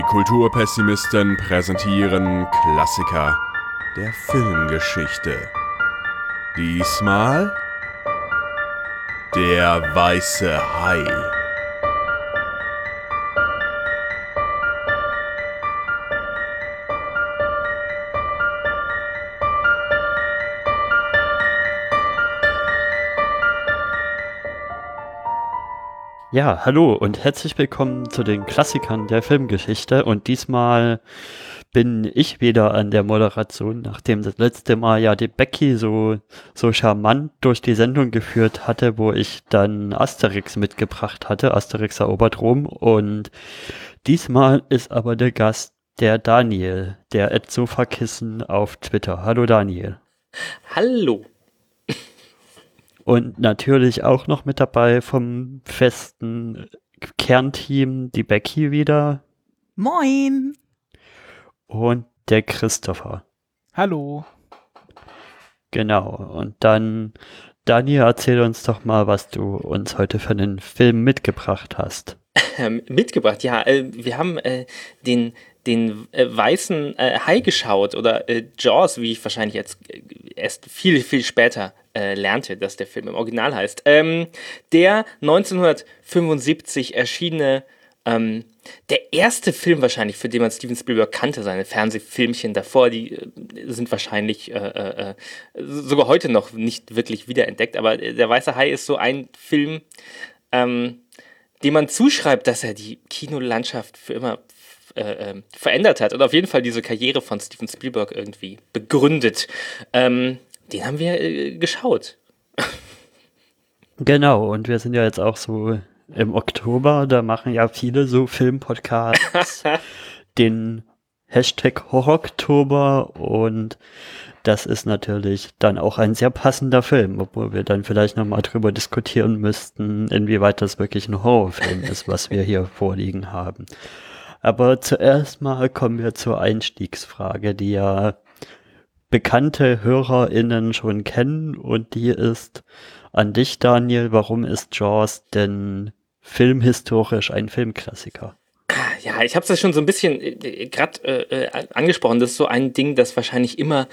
Die Kulturpessimisten präsentieren Klassiker der Filmgeschichte. Diesmal der weiße Hai. Ja, hallo und herzlich willkommen zu den Klassikern der Filmgeschichte. Und diesmal bin ich wieder an der Moderation, nachdem das letzte Mal ja die Becky so, so charmant durch die Sendung geführt hatte, wo ich dann Asterix mitgebracht hatte. Asterix erobert Rom. Und diesmal ist aber der Gast der Daniel, der Ed Sofakissen auf Twitter. Hallo Daniel. Hallo. Und natürlich auch noch mit dabei vom festen Kernteam die Becky wieder. Moin. Und der Christopher. Hallo. Genau. Und dann, Daniel, erzähl uns doch mal, was du uns heute für einen Film mitgebracht hast. Mitgebracht, ja. Äh, wir haben äh, den, den äh, weißen äh, Hai geschaut oder äh, Jaws, wie ich wahrscheinlich jetzt äh, erst viel, viel später lernte, dass der Film im Original heißt. Ähm, der 1975 erschienene ähm, der erste Film wahrscheinlich, für den man Steven Spielberg kannte, seine Fernsehfilmchen davor, die äh, sind wahrscheinlich äh, äh, sogar heute noch nicht wirklich wiederentdeckt. Aber Der Weiße Hai ist so ein Film, ähm, dem man zuschreibt, dass er die Kinolandschaft für immer äh, ähm, verändert hat und auf jeden Fall diese Karriere von Steven Spielberg irgendwie begründet. Ähm, den haben wir äh, geschaut. Genau, und wir sind ja jetzt auch so im Oktober, da machen ja viele so Filmpodcasts den Hashtag Horror-Oktober und das ist natürlich dann auch ein sehr passender Film, obwohl wir dann vielleicht nochmal drüber diskutieren müssten, inwieweit das wirklich ein Horrorfilm ist, was wir hier vorliegen haben. Aber zuerst mal kommen wir zur Einstiegsfrage, die ja bekannte HörerInnen schon kennen und die ist an dich, Daniel, warum ist Jaws denn filmhistorisch ein Filmklassiker? Ja, ich habe es ja schon so ein bisschen äh, gerade äh, äh, angesprochen. Das ist so ein Ding, das wahrscheinlich immer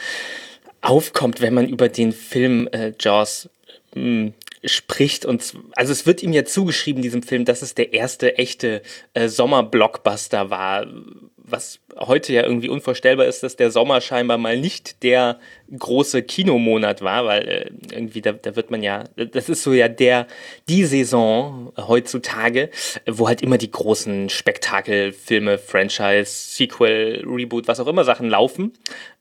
aufkommt, wenn man über den Film äh, Jaws hm, spricht. Und also es wird ihm ja zugeschrieben, diesem Film, dass es der erste echte äh, Sommer-Blockbuster war, was heute ja irgendwie unvorstellbar ist, dass der Sommer scheinbar mal nicht der große Kinomonat war, weil äh, irgendwie da, da wird man ja, das ist so ja der, die Saison heutzutage, wo halt immer die großen Spektakelfilme, Franchise, Sequel, Reboot, was auch immer Sachen laufen.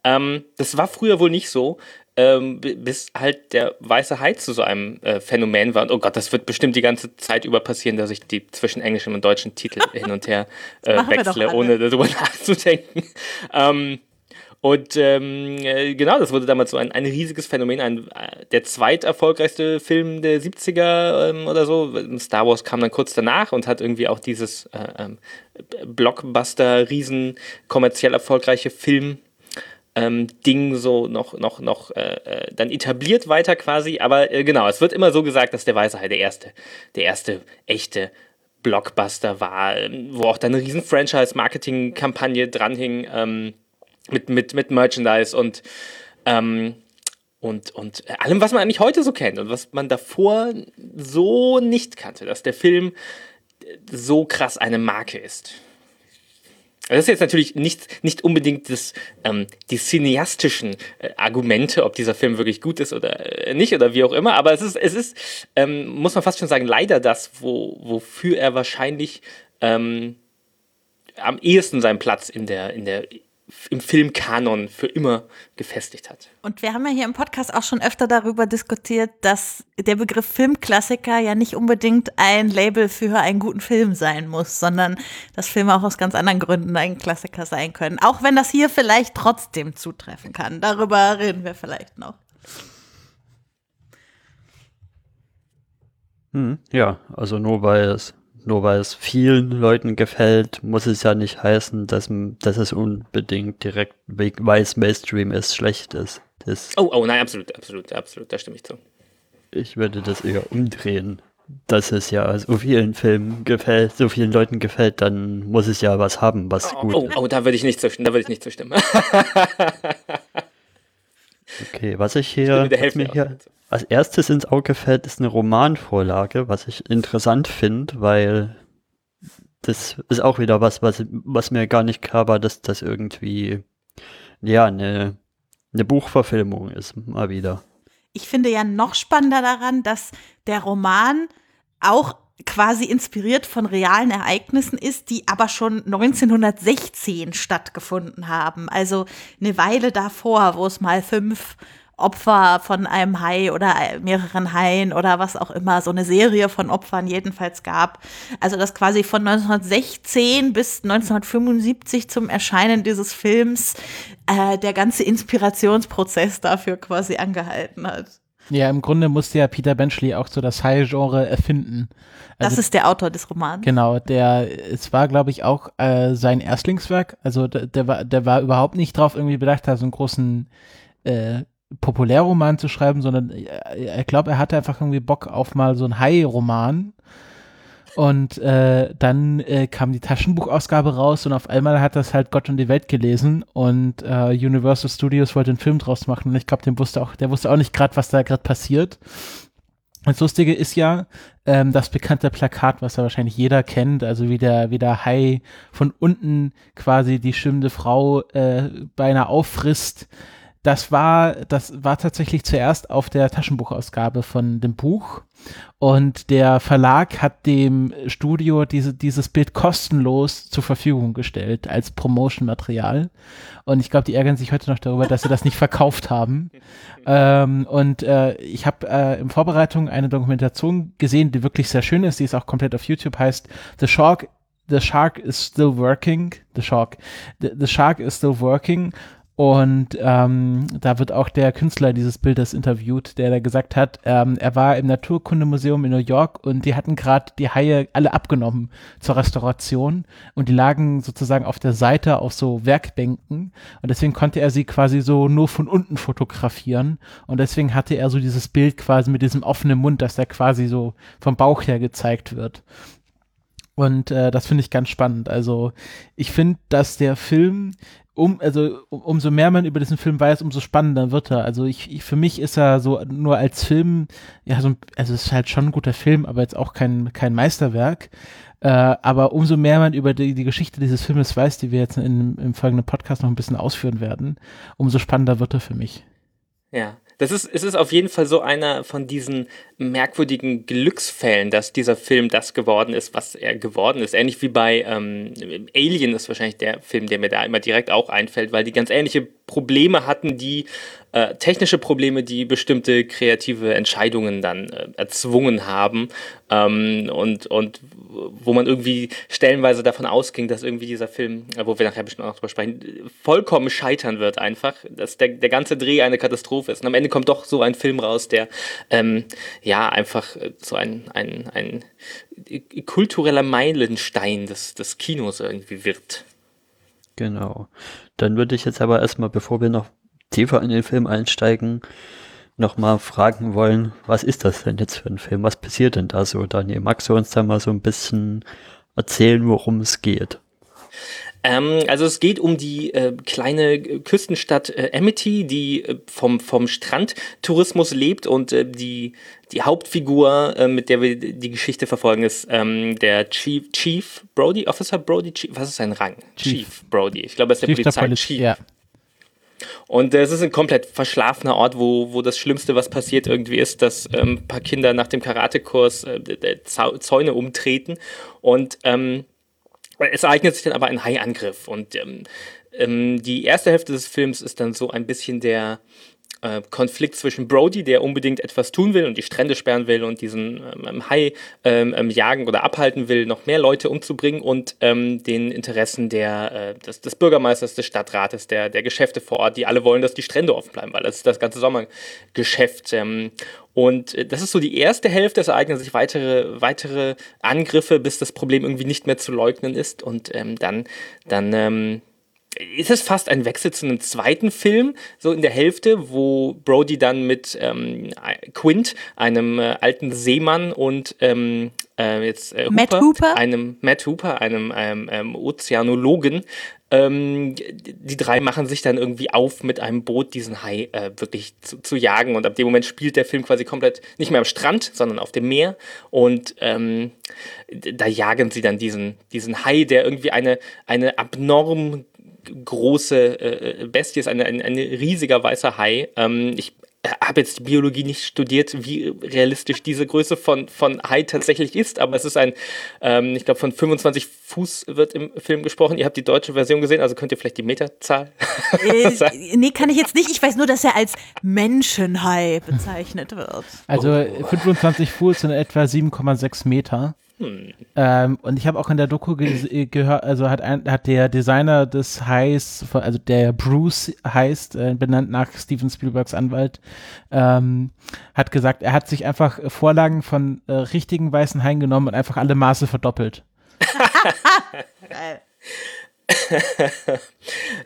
Ähm, das war früher wohl nicht so ähm, bis halt der weiße Hai zu so einem äh, Phänomen war. Und oh Gott, das wird bestimmt die ganze Zeit über passieren, dass ich die zwischen englischem und deutschen Titel hin und her äh, wechsle, ohne darüber nachzudenken. Ähm, und ähm, äh, genau, das wurde damals so ein, ein riesiges Phänomen, ein, äh, der zweiterfolgreichste Film der 70er ähm, oder so. Star Wars kam dann kurz danach und hat irgendwie auch dieses äh, ähm, Blockbuster, riesen kommerziell erfolgreiche Film ähm, Ding so noch, noch, noch äh, äh, dann etabliert weiter quasi. Aber äh, genau, es wird immer so gesagt, dass der Weiße Hai der erste, der erste echte Blockbuster war, ähm, wo auch dann eine riesen Franchise-Marketing-Kampagne dranhing ähm, mit, mit, mit Merchandise und ähm, und, und allem, was man eigentlich heute so kennt und was man davor so nicht kannte, dass der Film so krass eine Marke ist. Das ist jetzt natürlich nicht, nicht unbedingt das, ähm, die cineastischen äh, Argumente, ob dieser Film wirklich gut ist oder äh, nicht oder wie auch immer, aber es ist, es ist ähm, muss man fast schon sagen, leider das, wo, wofür er wahrscheinlich ähm, am ehesten seinen Platz in der, in der im Filmkanon für immer gefestigt hat. Und wir haben ja hier im Podcast auch schon öfter darüber diskutiert, dass der Begriff Filmklassiker ja nicht unbedingt ein Label für einen guten Film sein muss, sondern dass Filme auch aus ganz anderen Gründen ein Klassiker sein können. Auch wenn das hier vielleicht trotzdem zutreffen kann. Darüber reden wir vielleicht noch. Hm, ja, also nur weil es nur weil es vielen Leuten gefällt, muss es ja nicht heißen, dass, dass es unbedingt direkt, weil es Mainstream ist, schlecht ist. Das oh, oh, nein, absolut, absolut, absolut, da stimme ich zu. Ich würde das eher umdrehen. dass es ja so vielen Filmen gefällt, so vielen Leuten gefällt, dann muss es ja was haben, was oh, gut oh, ist. Oh, da würde ich nicht zustimmen, da würde ich nicht zustimmen. okay, was ich hier, was mir hier als erstes ins Auge fällt, ist eine Romanvorlage, was ich interessant finde, weil das ist auch wieder was, was, was mir gar nicht klar war, dass das irgendwie, ja, eine, eine Buchverfilmung ist, mal wieder. Ich finde ja noch spannender daran, dass der Roman auch quasi inspiriert von realen Ereignissen ist, die aber schon 1916 stattgefunden haben. Also eine Weile davor, wo es mal fünf Opfer von einem Hai oder mehreren Haien oder was auch immer, so eine Serie von Opfern jedenfalls gab. Also das quasi von 1916 bis 1975 zum Erscheinen dieses Films äh, der ganze Inspirationsprozess dafür quasi angehalten hat. Ja, im Grunde musste ja Peter Benchley auch so das Hai-Genre erfinden. Also, das ist der Autor des Romans. Genau, der, es war, glaube ich, auch äh, sein Erstlingswerk. Also der, der, war, der war überhaupt nicht drauf irgendwie bedacht, da so einen großen äh, Populärroman zu schreiben, sondern äh, ich glaube, er hatte einfach irgendwie Bock auf mal so einen Hai-Roman. Und äh, dann äh, kam die Taschenbuchausgabe raus und auf einmal hat das halt Gott und die Welt gelesen und äh, Universal Studios wollte einen Film draus machen und ich glaube, dem wusste auch, der wusste auch nicht gerade, was da gerade passiert. Das Lustige ist ja, ähm, das bekannte Plakat, was ja wahrscheinlich jeder kennt, also wie der, wie der Hai von unten quasi die schwimmende Frau äh, beinahe auffrisst das war, das war tatsächlich zuerst auf der Taschenbuchausgabe von dem Buch. Und der Verlag hat dem Studio diese, dieses Bild kostenlos zur Verfügung gestellt als Promotion-Material. Und ich glaube, die ärgern sich heute noch darüber, dass sie das nicht verkauft haben. Ähm, und äh, ich habe äh, in Vorbereitung eine Dokumentation gesehen, die wirklich sehr schön ist. Die ist auch komplett auf YouTube, heißt The Shark The Shark is still working. The Shark. The, the Shark is still working. Und ähm, da wird auch der Künstler dieses Bildes interviewt, der da gesagt hat, ähm, er war im Naturkundemuseum in New York und die hatten gerade die Haie alle abgenommen zur Restauration und die lagen sozusagen auf der Seite auf so Werkbänken und deswegen konnte er sie quasi so nur von unten fotografieren und deswegen hatte er so dieses Bild quasi mit diesem offenen Mund, dass er quasi so vom Bauch her gezeigt wird. Und äh, das finde ich ganz spannend. Also ich finde, dass der Film um, also um, umso mehr man über diesen Film weiß, umso spannender wird er. Also ich, ich, für mich ist er so nur als Film, ja, so, also es ist halt schon ein guter Film, aber jetzt auch kein, kein Meisterwerk. Äh, aber umso mehr man über die, die Geschichte dieses Filmes weiß, die wir jetzt in, im folgenden Podcast noch ein bisschen ausführen werden, umso spannender wird er für mich. Ja, das ist, es ist auf jeden Fall so einer von diesen merkwürdigen Glücksfällen, dass dieser Film das geworden ist, was er geworden ist. Ähnlich wie bei ähm, Alien ist wahrscheinlich der Film, der mir da immer direkt auch einfällt, weil die ganz ähnliche Probleme hatten, die äh, technische Probleme, die bestimmte kreative Entscheidungen dann äh, erzwungen haben ähm, und, und wo man irgendwie stellenweise davon ausging, dass irgendwie dieser Film, äh, wo wir nachher bestimmt auch drüber sprechen, vollkommen scheitern wird einfach, dass der, der ganze Dreh eine Katastrophe ist. Und am Ende kommt doch so ein Film raus, der ähm, ja einfach äh, so ein, ein, ein kultureller Meilenstein des, des Kinos irgendwie wird. Genau. Dann würde ich jetzt aber erstmal, bevor wir noch tiefer in den Film einsteigen, nochmal fragen wollen, was ist das denn jetzt für ein Film? Was passiert denn da so, Daniel? Magst du uns da mal so ein bisschen erzählen, worum es geht? Ähm, also es geht um die äh, kleine Küstenstadt äh, Amity, die äh, vom, vom Strandtourismus lebt und äh, die, die Hauptfigur, äh, mit der wir die Geschichte verfolgen, ist ähm, der Chief, Chief Brody, Officer Brody, Chief, was ist sein Rang? Chief, Chief Brody. Ich glaube, er ist der Chief Polizei. Der Chief. Ja. Und äh, es ist ein komplett verschlafener Ort, wo, wo das Schlimmste, was passiert, irgendwie ist, dass ähm, ein paar Kinder nach dem Karatekurs äh, Zäune umtreten. Und ähm, es ereignet sich dann aber ein Haiangriff. Und ähm, ähm, die erste Hälfte des Films ist dann so ein bisschen der äh, Konflikt zwischen Brody, der unbedingt etwas tun will und die Strände sperren will und diesen ähm, Hai ähm, ähm, jagen oder abhalten will, noch mehr Leute umzubringen und ähm, den Interessen der, äh, des, des, Bürgermeisters, des Stadtrates, der, der Geschäfte vor Ort, die alle wollen, dass die Strände offen bleiben, weil das ist das ganze Sommergeschäft. Ähm, und äh, das ist so die erste Hälfte, es ereignen sich weitere, weitere Angriffe, bis das Problem irgendwie nicht mehr zu leugnen ist und ähm, dann, dann ist es fast ein Wechsel zu einem zweiten Film, so in der Hälfte, wo Brody dann mit ähm, Quint, einem äh, alten Seemann und ähm, äh, jetzt äh, Matt Hooper? einem Matt Hooper, einem ähm, ähm, Ozeanologen, ähm, die drei machen sich dann irgendwie auf, mit einem Boot diesen Hai äh, wirklich zu, zu, jagen. Und ab dem Moment spielt der Film quasi komplett nicht mehr am Strand, sondern auf dem Meer. Und ähm, da jagen sie dann diesen, diesen Hai, der irgendwie eine, eine abnorm große äh, Bestie ist, ein, ein, ein riesiger weißer Hai. Ähm, ich habe jetzt die Biologie nicht studiert, wie realistisch diese Größe von, von Hai tatsächlich ist, aber es ist ein, ähm, ich glaube, von 25 Fuß wird im Film gesprochen. Ihr habt die deutsche Version gesehen, also könnt ihr vielleicht die Meterzahl äh, Nee, kann ich jetzt nicht. Ich weiß nur, dass er als Menschenhai bezeichnet wird. Also 25 Fuß sind etwa 7,6 Meter. Hm. Ähm, und ich habe auch in der Doku ge gehört, also hat, ein, hat der Designer des Highs, also der Bruce heißt, äh, benannt nach Steven Spielbergs Anwalt, ähm, hat gesagt, er hat sich einfach Vorlagen von äh, richtigen weißen Haien genommen und einfach alle Maße verdoppelt.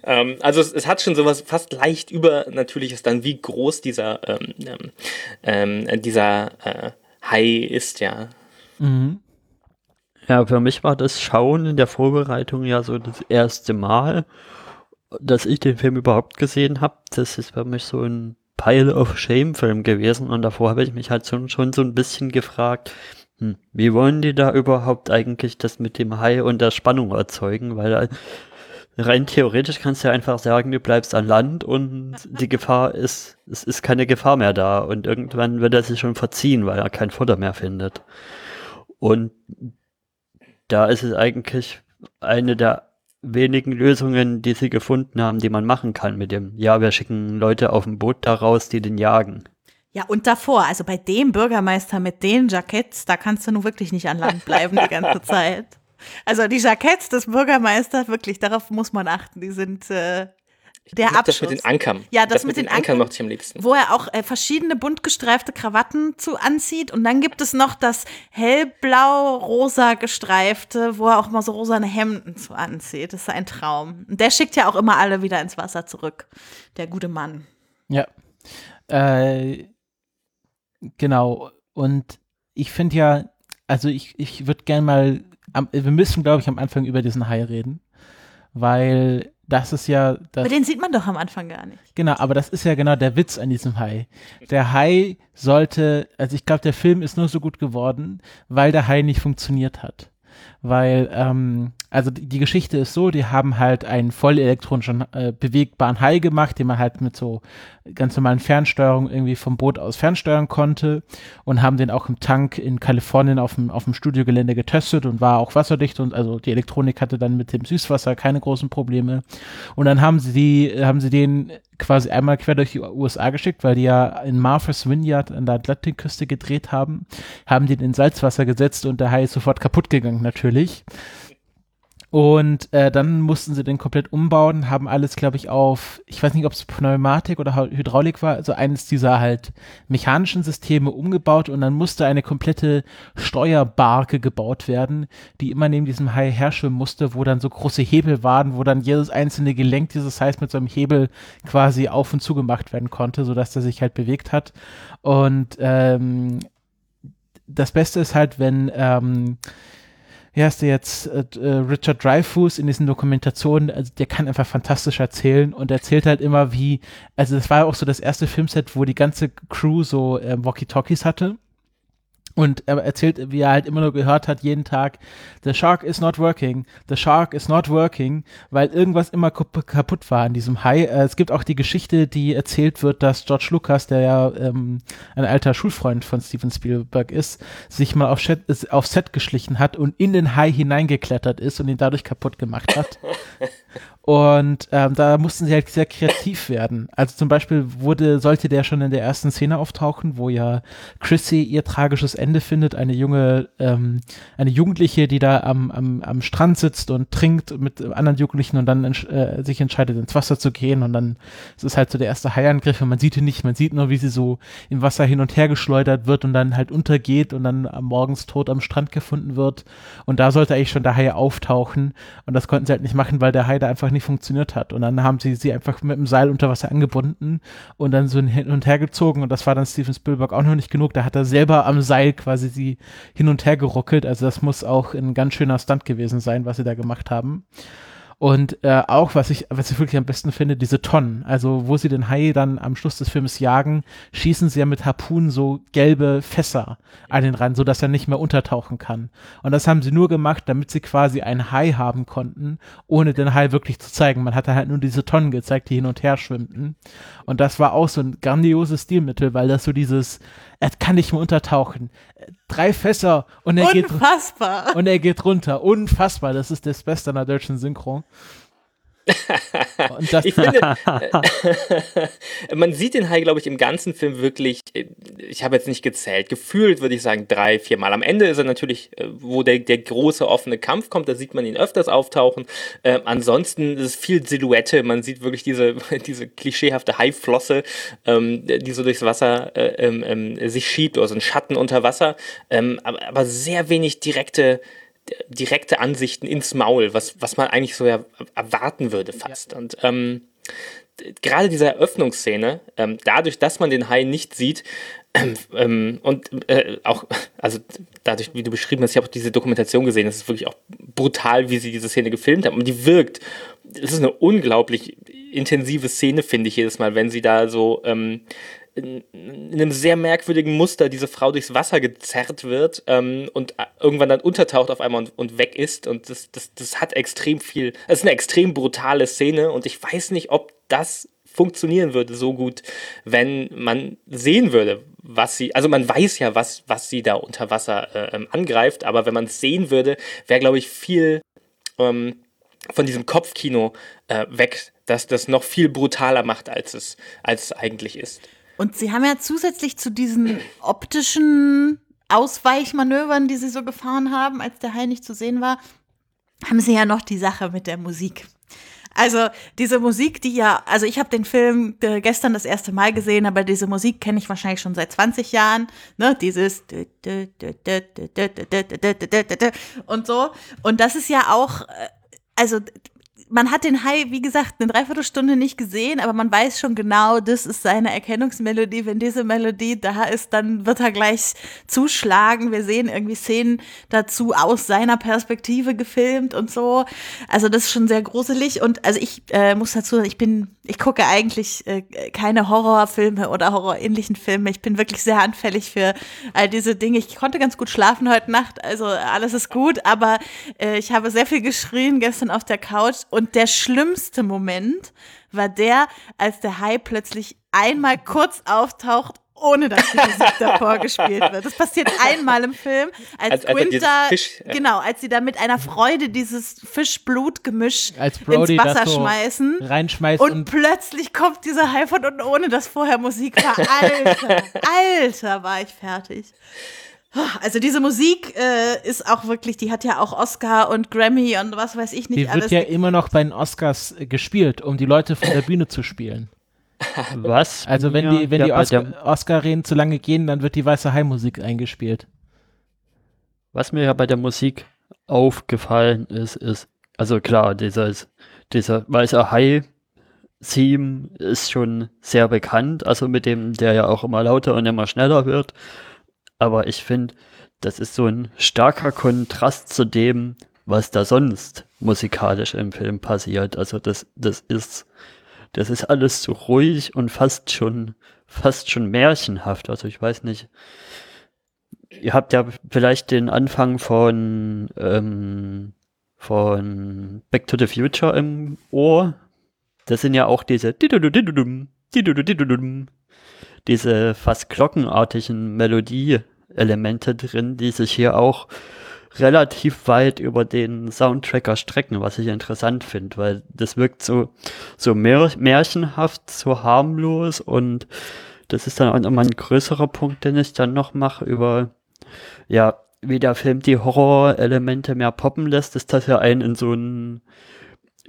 ähm, also es, es, hat schon sowas fast leicht übernatürliches dann, wie groß dieser, ähm, ähm, ähm dieser äh, Hai ist, ja. Mhm. Ja, für mich war das Schauen in der Vorbereitung ja so das erste Mal, dass ich den Film überhaupt gesehen habe. Das ist für mich so ein Pile of Shame-Film gewesen und davor habe ich mich halt schon, schon so ein bisschen gefragt, hm, wie wollen die da überhaupt eigentlich das mit dem Hai und der Spannung erzeugen, weil rein theoretisch kannst du ja einfach sagen, du bleibst an Land und die Gefahr ist, es ist keine Gefahr mehr da und irgendwann wird er sich schon verziehen, weil er kein Futter mehr findet. Und da ist es eigentlich eine der wenigen Lösungen, die sie gefunden haben, die man machen kann mit dem, ja, wir schicken Leute auf ein Boot da raus, die den jagen. Ja, und davor, also bei dem Bürgermeister mit den Jacketts, da kannst du nun wirklich nicht an Land bleiben die ganze Zeit. Also die Jacketts des Bürgermeisters, wirklich, darauf muss man achten. Die sind äh, der Abschluss. Das mit den Ankern. Ja, das, das mit, mit, den, den Ankern, mochte ich am liebsten. Wo er auch äh, verschiedene bunt gestreifte Krawatten zu anzieht. Und dann gibt es noch das hellblau-rosa gestreifte, wo er auch mal so rosane Hemden zu anzieht. Das ist ein Traum. Und der schickt ja auch immer alle wieder ins Wasser zurück. Der gute Mann. Ja. Äh, genau. Und ich finde ja, also ich, ich würde gerne mal, am, wir müssen, glaube ich, am Anfang über diesen Hai reden. Weil das ist ja. Das, aber den sieht man doch am Anfang gar nicht. Genau, aber das ist ja genau der Witz an diesem Hai. Der Hai sollte, also ich glaube, der Film ist nur so gut geworden, weil der Hai nicht funktioniert hat. Weil ähm, also die, die, Geschichte ist so, die haben halt einen voll elektronischen äh, bewegbaren Hai gemacht, den man halt mit so ganz normalen Fernsteuerung irgendwie vom Boot aus fernsteuern konnte und haben den auch im Tank in Kalifornien auf dem, auf dem Studiogelände getestet und war auch wasserdicht und also die Elektronik hatte dann mit dem Süßwasser keine großen Probleme. Und dann haben sie die, haben sie den quasi einmal quer durch die USA geschickt, weil die ja in Martha's Vineyard an der Atlantikküste gedreht haben, haben den in Salzwasser gesetzt und der Hai ist sofort kaputt gegangen natürlich. Und äh, dann mussten sie den komplett umbauen, haben alles, glaube ich, auf, ich weiß nicht, ob es Pneumatik oder Hydraulik war, also eines dieser halt mechanischen Systeme umgebaut und dann musste eine komplette Steuerbarke gebaut werden, die immer neben diesem Hai herschwimmen musste, wo dann so große Hebel waren, wo dann jedes einzelne Gelenk dieses Hais mit so einem Hebel quasi auf und zu gemacht werden konnte, sodass der sich halt bewegt hat. Und ähm, das Beste ist halt, wenn ähm, wie heißt der jetzt, äh, äh, Richard Dreyfuss in diesen Dokumentationen, also der kann einfach fantastisch erzählen und erzählt halt immer wie, also das war auch so das erste Filmset, wo die ganze Crew so äh, Walkie-Talkies hatte und er erzählt, wie er halt immer nur gehört hat, jeden Tag, the shark is not working, the shark is not working, weil irgendwas immer kaputt war an diesem Hai. Äh, es gibt auch die Geschichte, die erzählt wird, dass George Lucas, der ja ähm, ein alter Schulfreund von Steven Spielberg ist, sich mal auf, Set, auf Set geschlichen hat und in den Hai hineingeklettert ist und ihn dadurch kaputt gemacht hat. Und ähm, da mussten sie halt sehr kreativ werden. Also zum Beispiel wurde, sollte der schon in der ersten Szene auftauchen, wo ja Chrissy ihr tragisches Ende findet, eine junge, ähm, eine Jugendliche, die da am, am, am Strand sitzt und trinkt mit anderen Jugendlichen und dann äh, sich entscheidet, ins Wasser zu gehen. Und dann ist es halt so der erste Haiangriff und man sieht ihn nicht, man sieht nur, wie sie so im Wasser hin und her geschleudert wird und dann halt untergeht und dann am morgens tot am Strand gefunden wird. Und da sollte eigentlich schon der Hai auftauchen. Und das konnten sie halt nicht machen, weil der Hai da einfach einfach nicht funktioniert hat. Und dann haben sie sie einfach mit dem Seil unter Wasser angebunden und dann so hin und her gezogen. Und das war dann Steven Spielberg auch noch nicht genug. Da hat er selber am Seil quasi sie hin und her geruckelt. Also das muss auch ein ganz schöner Stunt gewesen sein, was sie da gemacht haben. Und äh, auch, was ich, was ich wirklich am besten finde, diese Tonnen. Also, wo sie den Hai dann am Schluss des Films jagen, schießen sie ja mit Harpunen so gelbe Fässer an den Rand, sodass er nicht mehr untertauchen kann. Und das haben sie nur gemacht, damit sie quasi einen Hai haben konnten, ohne den Hai wirklich zu zeigen. Man hatte halt nur diese Tonnen gezeigt, die hin und her schwimmten. Und das war auch so ein grandioses Stilmittel, weil das so dieses, er kann nicht mehr untertauchen. Drei Fässer und er Unfassbar. geht und er geht runter. Unfassbar. Das ist das Beste an der deutschen Synchro. Ich finde, man sieht den Hai, glaube ich, im ganzen Film wirklich, äh, ich habe jetzt nicht gezählt, gefühlt würde ich sagen drei, vier Mal. Am Ende ist er natürlich, äh, wo der, der große offene Kampf kommt, da sieht man ihn öfters auftauchen. Ähm, ansonsten ist es viel Silhouette, man sieht wirklich diese, diese klischeehafte Haiflosse, ähm, die so durchs Wasser äh, ähm, ähm sich schiebt, also ein Schatten unter Wasser, ähm, aber, aber sehr wenig direkte direkte Ansichten ins Maul, was, was man eigentlich so erwarten würde fast. Ja. Und ähm, gerade diese Eröffnungsszene, ähm, dadurch, dass man den Hai nicht sieht, ähm, ähm, und äh, auch, also dadurch, wie du beschrieben hast, ich habe auch diese Dokumentation gesehen, das ist wirklich auch brutal, wie sie diese Szene gefilmt haben. Und die wirkt. Es ist eine unglaublich intensive Szene, finde ich jedes Mal, wenn sie da so ähm, in, in einem sehr merkwürdigen Muster diese Frau durchs Wasser gezerrt wird ähm, und irgendwann dann untertaucht auf einmal und, und weg ist. Und das, das, das hat extrem viel, es ist eine extrem brutale Szene und ich weiß nicht, ob das funktionieren würde so gut, wenn man sehen würde, was sie, also man weiß ja, was, was sie da unter Wasser äh, ähm, angreift, aber wenn man es sehen würde, wäre, glaube ich, viel ähm, von diesem Kopfkino äh, weg, dass das noch viel brutaler macht, als es, als es eigentlich ist. Und sie haben ja zusätzlich zu diesen optischen Ausweichmanövern, die sie so gefahren haben, als der Hai nicht zu sehen war, haben sie ja noch die Sache mit der Musik. Also diese Musik, die ja, also ich habe den Film äh, gestern das erste Mal gesehen, aber diese Musik kenne ich wahrscheinlich schon seit 20 Jahren, ne? Dieses und so. Und das ist ja auch, also man hat den Hai, wie gesagt, eine Dreiviertelstunde nicht gesehen, aber man weiß schon genau, das ist seine Erkennungsmelodie. Wenn diese Melodie da ist, dann wird er gleich zuschlagen. Wir sehen irgendwie Szenen dazu aus seiner Perspektive gefilmt und so. Also das ist schon sehr gruselig. Und also ich äh, muss dazu sagen, ich bin, ich gucke eigentlich äh, keine Horrorfilme oder horrorähnlichen Filme. Ich bin wirklich sehr anfällig für all diese Dinge. Ich konnte ganz gut schlafen heute Nacht, also alles ist gut, aber äh, ich habe sehr viel geschrien gestern auf der Couch und und der schlimmste Moment war der, als der Hai plötzlich einmal kurz auftaucht ohne dass die Musik davor gespielt wird. Das passiert einmal im Film, als, als Winter, Fisch, ja. genau, als sie da mit einer Freude dieses Fischblutgemisch ins Wasser so schmeißen reinschmeißt und, und, plötzlich kommt dieser Hai von unten, ohne dass vorher Musik war. Alter, Alter, war ich fertig. Also diese Musik äh, ist auch wirklich, die hat ja auch Oscar und Grammy und was weiß ich nicht die alles. Die wird ja immer noch bei den Oscars äh, gespielt, um die Leute von der Bühne zu spielen. Was? Also wenn ja, die, wenn die Oscar-Reden Oscar zu lange gehen, dann wird die weiße Hai-Musik eingespielt. Was mir ja bei der Musik aufgefallen ist, ist, also klar, dieses, dieser weiße Hai-Theme ist schon sehr bekannt, also mit dem, der ja auch immer lauter und immer schneller wird. Aber ich finde, das ist so ein starker Kontrast zu dem, was da sonst musikalisch im Film passiert. Also das, das ist, das ist alles so ruhig und fast schon, fast schon märchenhaft. Also ich weiß nicht. Ihr habt ja vielleicht den Anfang von, ähm, von Back to the Future im Ohr. Das sind ja auch diese diese fast glockenartigen Melodie-Elemente drin, die sich hier auch relativ weit über den Soundtrack erstrecken, was ich interessant finde, weil das wirkt so, so mär märchenhaft, so harmlos und das ist dann auch nochmal ein größerer Punkt, den ich dann noch mache über, ja, wie der Film die Horror-Elemente mehr poppen lässt, ist das ja ein in so ein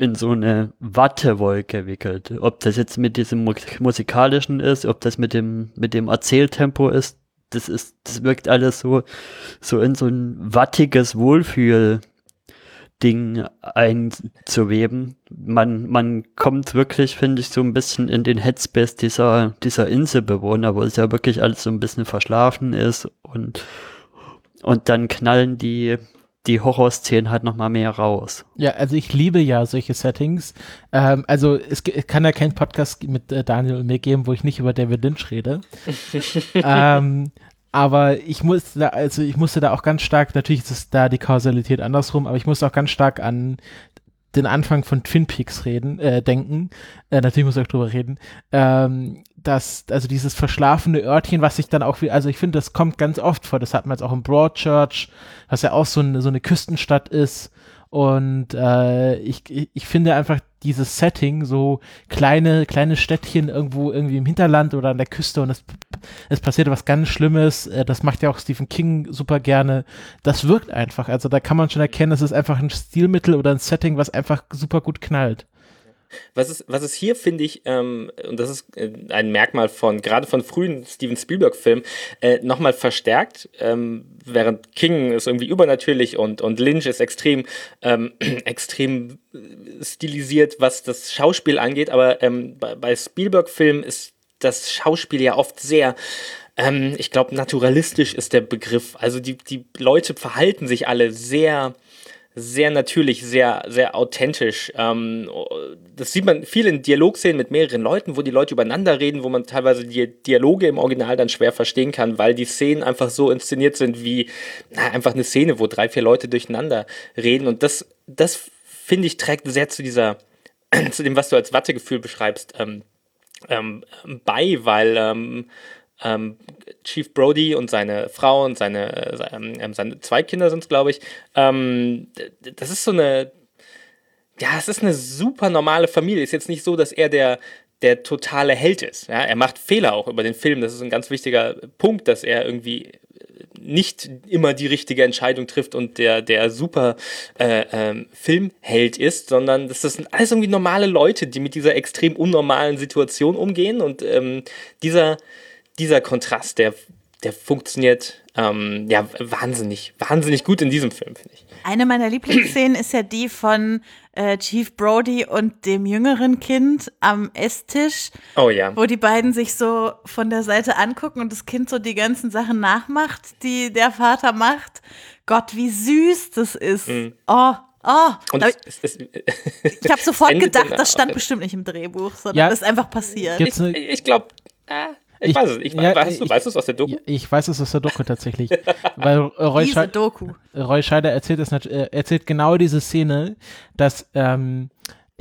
in so eine Wattewolke wickelt. Ob das jetzt mit diesem musikalischen ist, ob das mit dem, mit dem Erzähltempo ist, das ist, das wirkt alles so, so in so ein wattiges Wohlfühl Ding einzuweben. Man, man kommt wirklich, finde ich, so ein bisschen in den Headspace dieser, dieser Inselbewohner, wo es ja wirklich alles so ein bisschen verschlafen ist und, und dann knallen die, die Horrorszenen halt nochmal mehr raus. Ja, also ich liebe ja solche Settings. Ähm, also es, es, kann ja keinen Podcast mit äh, Daniel und mir geben, wo ich nicht über David Lynch rede. ähm, aber ich musste da, also ich musste da auch ganz stark, natürlich ist es da die Kausalität andersrum, aber ich musste auch ganz stark an den Anfang von Twin Peaks reden, äh, denken. Äh, natürlich muss ich auch drüber reden. Ähm, dass, also dieses verschlafene Örtchen, was sich dann auch, also ich finde, das kommt ganz oft vor. Das hat man jetzt auch in Broadchurch, was ja auch so eine, so eine Küstenstadt ist. Und äh, ich, ich finde einfach dieses Setting, so kleine, kleine Städtchen irgendwo irgendwie im Hinterland oder an der Küste und es, es passiert was ganz Schlimmes. Äh, das macht ja auch Stephen King super gerne. Das wirkt einfach. Also da kann man schon erkennen, es ist einfach ein Stilmittel oder ein Setting, was einfach super gut knallt. Was es, was es hier, finde ich, ähm, und das ist äh, ein Merkmal von, gerade von frühen Steven Spielberg-Filmen, äh, nochmal verstärkt, ähm, während King ist irgendwie übernatürlich und, und Lynch ist extrem, ähm, extrem stilisiert, was das Schauspiel angeht, aber ähm, bei, bei Spielberg-Filmen ist das Schauspiel ja oft sehr ähm, ich glaube, naturalistisch ist der Begriff. Also die, die Leute verhalten sich alle sehr, sehr natürlich, sehr, sehr authentisch. Ähm, das sieht man viel in Dialogszenen mit mehreren Leuten, wo die Leute übereinander reden, wo man teilweise die Dialoge im Original dann schwer verstehen kann, weil die Szenen einfach so inszeniert sind wie na, einfach eine Szene, wo drei, vier Leute durcheinander reden. Und das, das finde ich, trägt sehr zu dieser, zu dem, was du als Wattegefühl beschreibst, ähm, ähm, bei, weil ähm, ähm, Chief Brody und seine Frau und seine, äh, ähm, seine zwei Kinder sind es, glaube ich. Ähm, das ist so eine, ja, es ist eine super normale Familie. Ist jetzt nicht so, dass er der, der totale Held ist. Ja? Er macht Fehler auch über den Film. Das ist ein ganz wichtiger Punkt, dass er irgendwie nicht immer die richtige Entscheidung trifft und der, der super äh, ähm, Filmheld ist, sondern das sind alles irgendwie normale Leute, die mit dieser extrem unnormalen Situation umgehen und ähm, dieser, dieser Kontrast, der, der funktioniert ähm, ja wahnsinnig, wahnsinnig gut in diesem Film, finde ich. Eine meiner Lieblingsszenen ist ja die von äh, Chief Brody und dem jüngeren Kind am Esstisch. Oh ja. Wo die beiden sich so von der Seite angucken und das Kind so die ganzen Sachen nachmacht, die der Vater macht. Gott, wie süß das ist. Mhm. Oh, Oh, und es, es, es, ich habe sofort gedacht, das stand bestimmt nicht im Drehbuch, sondern ja, das ist einfach passiert. Ich, ich glaube, äh, ich, weiß es. Ich, ja, weißt, du, weißt du es aus der Doku? Ich weiß es aus der Doku tatsächlich. Weil Roy, Diese Doku. Roy Scheider erzählt, es, äh, erzählt genau diese Szene, dass ähm,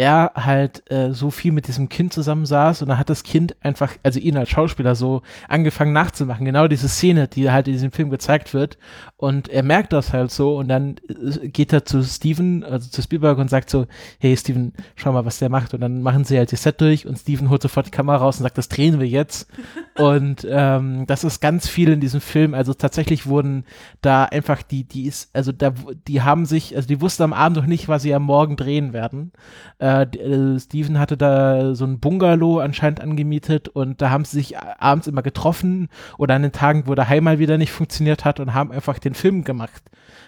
er halt äh, so viel mit diesem Kind zusammensaß und dann hat das Kind einfach, also ihn als Schauspieler so angefangen nachzumachen, genau diese Szene, die halt in diesem Film gezeigt wird. Und er merkt das halt so und dann äh, geht er zu Steven, also zu Spielberg und sagt so, hey Steven, schau mal, was der macht. Und dann machen sie halt die Set durch und Steven holt sofort die Kamera raus und sagt, das drehen wir jetzt. Und ähm, das ist ganz viel in diesem Film, also tatsächlich wurden da einfach die, die ist, also da, die haben sich, also die wussten am Abend noch nicht, was sie am Morgen drehen werden, äh, äh, äh, Steven hatte da so ein Bungalow anscheinend angemietet und da haben sie sich abends immer getroffen oder an den Tagen, wo der Heim mal wieder nicht funktioniert hat und haben einfach den Film gemacht.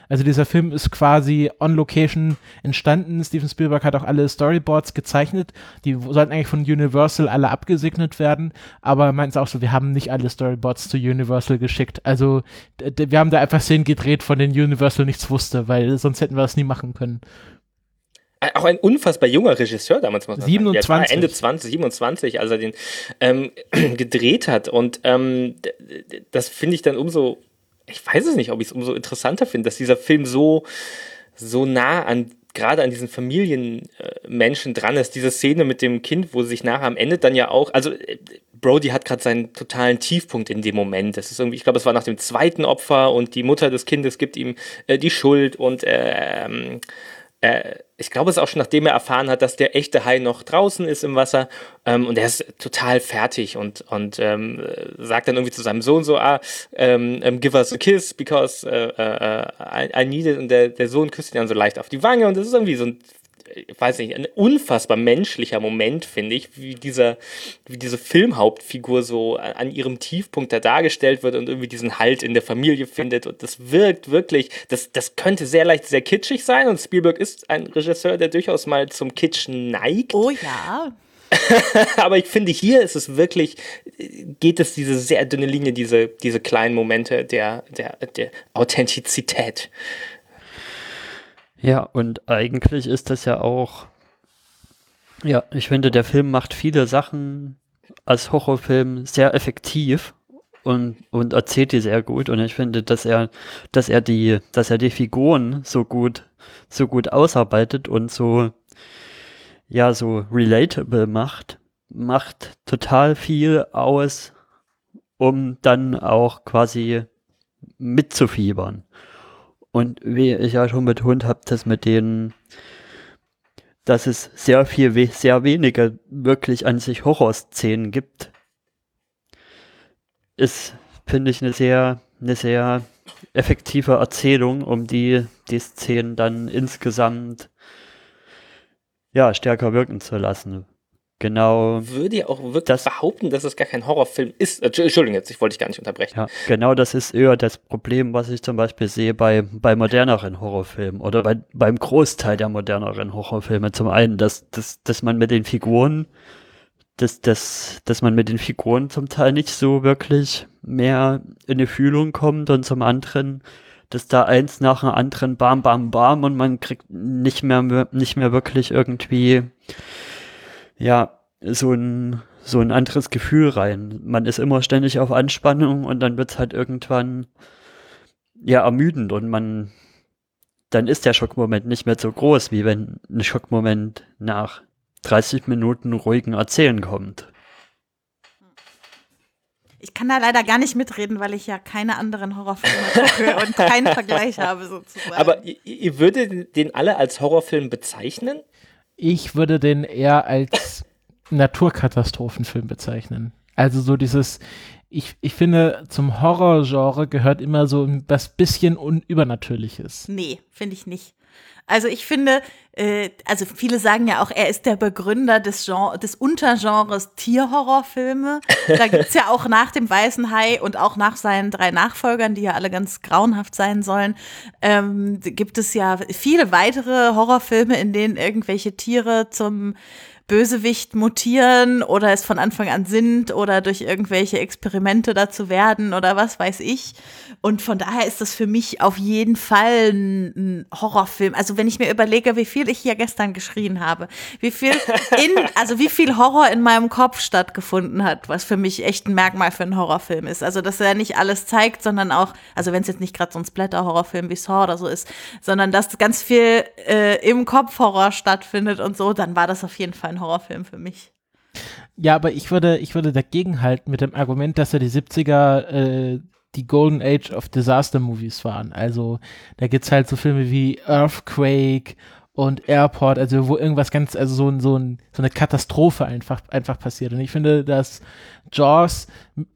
Also dieser Film ist quasi on Location entstanden. Steven Spielberg hat auch alle Storyboards gezeichnet. Die sollten eigentlich von Universal alle abgesegnet werden, aber er meint auch so, wir haben nicht alle Storyboards zu Universal geschickt. Also wir haben da einfach Szenen gedreht, von denen Universal nichts wusste, weil sonst hätten wir das nie machen können auch ein unfassbar junger Regisseur damals, muss man 27. Sagen. Ende 20, 27, als er den ähm, gedreht hat. Und ähm, das finde ich dann umso, ich weiß es nicht, ob ich es umso interessanter finde, dass dieser Film so, so nah an gerade an diesen Familienmenschen dran ist. Diese Szene mit dem Kind, wo sich nachher am Ende dann ja auch, also äh, Brody hat gerade seinen totalen Tiefpunkt in dem Moment. Das ist irgendwie, ich glaube, es war nach dem zweiten Opfer und die Mutter des Kindes gibt ihm äh, die Schuld und äh, äh, ich glaube, es ist auch schon nachdem er erfahren hat, dass der echte Hai noch draußen ist im Wasser ähm, und er ist total fertig und, und ähm, sagt dann irgendwie zu seinem Sohn so, ah, ähm, ähm give us a kiss because uh, uh, I, I need it. Und der, der Sohn küsst ihn dann so leicht auf die Wange und das ist irgendwie so ein weiß nicht, ein unfassbar menschlicher Moment, finde ich, wie dieser, wie diese Filmhauptfigur so an ihrem Tiefpunkt da dargestellt wird und irgendwie diesen Halt in der Familie findet. Und das wirkt wirklich, das, das könnte sehr leicht sehr kitschig sein. Und Spielberg ist ein Regisseur, der durchaus mal zum Kitsch neigt. Oh ja. Aber ich finde, hier ist es wirklich, geht es diese sehr dünne Linie, diese, diese kleinen Momente der, der, der Authentizität. Ja, und eigentlich ist das ja auch, ja, ich finde, der Film macht viele Sachen als Horrorfilm sehr effektiv und, und erzählt die sehr gut. Und ich finde, dass er, dass er die, dass er die Figuren so gut, so gut ausarbeitet und so, ja, so relatable macht, macht total viel aus, um dann auch quasi mitzufiebern. Und wie ich ja schon betont habe, dass mit denen, dass es sehr viel, sehr wenige wirklich an sich Horrorszenen gibt, ist, finde ich, eine sehr, eine sehr effektive Erzählung, um die, die Szenen dann insgesamt ja, stärker wirken zu lassen. Genau. Würde ja auch wirklich das, behaupten, dass es gar kein Horrorfilm ist. Entschuldigung, jetzt, ich wollte dich gar nicht unterbrechen. Ja, genau das ist eher das Problem, was ich zum Beispiel sehe bei, bei moderneren Horrorfilmen oder bei, beim Großteil der moderneren Horrorfilme. Zum einen, dass, dass, dass man mit den Figuren, dass, dass, dass man mit den Figuren zum Teil nicht so wirklich mehr in die Fühlung kommt und zum anderen, dass da eins nach dem anderen bam, bam, bam und man kriegt nicht mehr, nicht mehr wirklich irgendwie ja, so ein, so ein anderes Gefühl rein. Man ist immer ständig auf Anspannung und dann wird es halt irgendwann ja ermüdend und man dann ist der Schockmoment nicht mehr so groß, wie wenn ein Schockmoment nach 30 Minuten ruhigen Erzählen kommt. Ich kann da leider gar nicht mitreden, weil ich ja keine anderen Horrorfilme gucke und keinen Vergleich habe sozusagen. Aber ihr, ihr würdet den alle als Horrorfilm bezeichnen? Ich würde den eher als Naturkatastrophenfilm bezeichnen. Also so dieses, ich, ich finde, zum Horrorgenre gehört immer so was bisschen Übernatürliches. Nee, finde ich nicht. Also ich finde, äh, also viele sagen ja auch, er ist der Begründer des, Genre, des Untergenres Tierhorrorfilme. Da gibt's ja auch nach dem Weißen Hai und auch nach seinen drei Nachfolgern, die ja alle ganz grauenhaft sein sollen, ähm, gibt es ja viele weitere Horrorfilme, in denen irgendwelche Tiere zum Bösewicht mutieren oder es von Anfang an sind oder durch irgendwelche Experimente dazu werden oder was weiß ich. Und von daher ist das für mich auf jeden Fall ein, Horrorfilm. Also wenn ich mir überlege, wie viel ich hier gestern geschrien habe, wie viel in, also wie viel Horror in meinem Kopf stattgefunden hat, was für mich echt ein Merkmal für einen Horrorfilm ist. Also dass er nicht alles zeigt, sondern auch, also wenn es jetzt nicht gerade so ein Splatter-Horrorfilm wie Saw oder so ist, sondern dass ganz viel äh, im Kopf Horror stattfindet und so, dann war das auf jeden Fall ein Horrorfilm für mich. Ja, aber ich würde, ich würde dagegen halten mit dem Argument, dass er die 70er äh, die Golden Age of Disaster Movies waren. Also da gibt's halt so Filme wie Earthquake und Airport, also wo irgendwas ganz, also so, so, so eine Katastrophe einfach, einfach passiert. Und ich finde, dass Jaws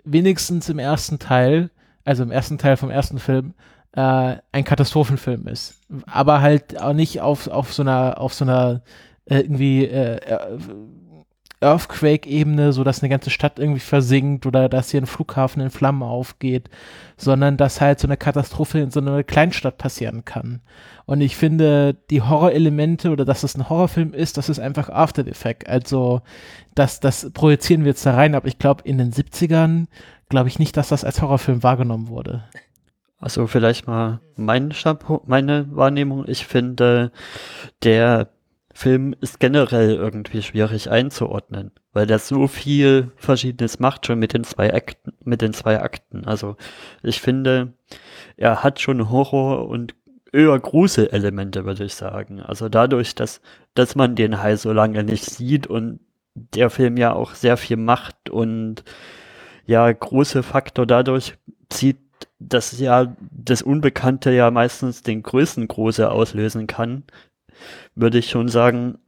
wenigstens im ersten Teil, also im ersten Teil vom ersten Film, äh, ein Katastrophenfilm ist. Aber halt auch nicht auf, auf so einer, auf so einer äh, irgendwie äh, äh, Earthquake-Ebene, so dass eine ganze Stadt irgendwie versinkt oder dass hier ein Flughafen in Flammen aufgeht, sondern dass halt so eine Katastrophe in so einer Kleinstadt passieren kann. Und ich finde, die Horrorelemente oder dass es ein Horrorfilm ist, das ist einfach After Effect. Also, das, das projizieren wir jetzt da rein, aber ich glaube, in den 70ern glaube ich nicht, dass das als Horrorfilm wahrgenommen wurde. Also vielleicht mal mein meine Wahrnehmung. Ich finde, der Film ist generell irgendwie schwierig einzuordnen, weil der so viel Verschiedenes macht schon mit den zwei Akten, mit den zwei Akten. Also ich finde, er hat schon Horror und eher Gruselelemente, würde ich sagen. Also dadurch, dass, dass man den Hai so lange nicht sieht und der Film ja auch sehr viel macht und ja, große Faktor dadurch zieht, dass ja das Unbekannte ja meistens den größten Große auslösen kann, würde ich schon sagen,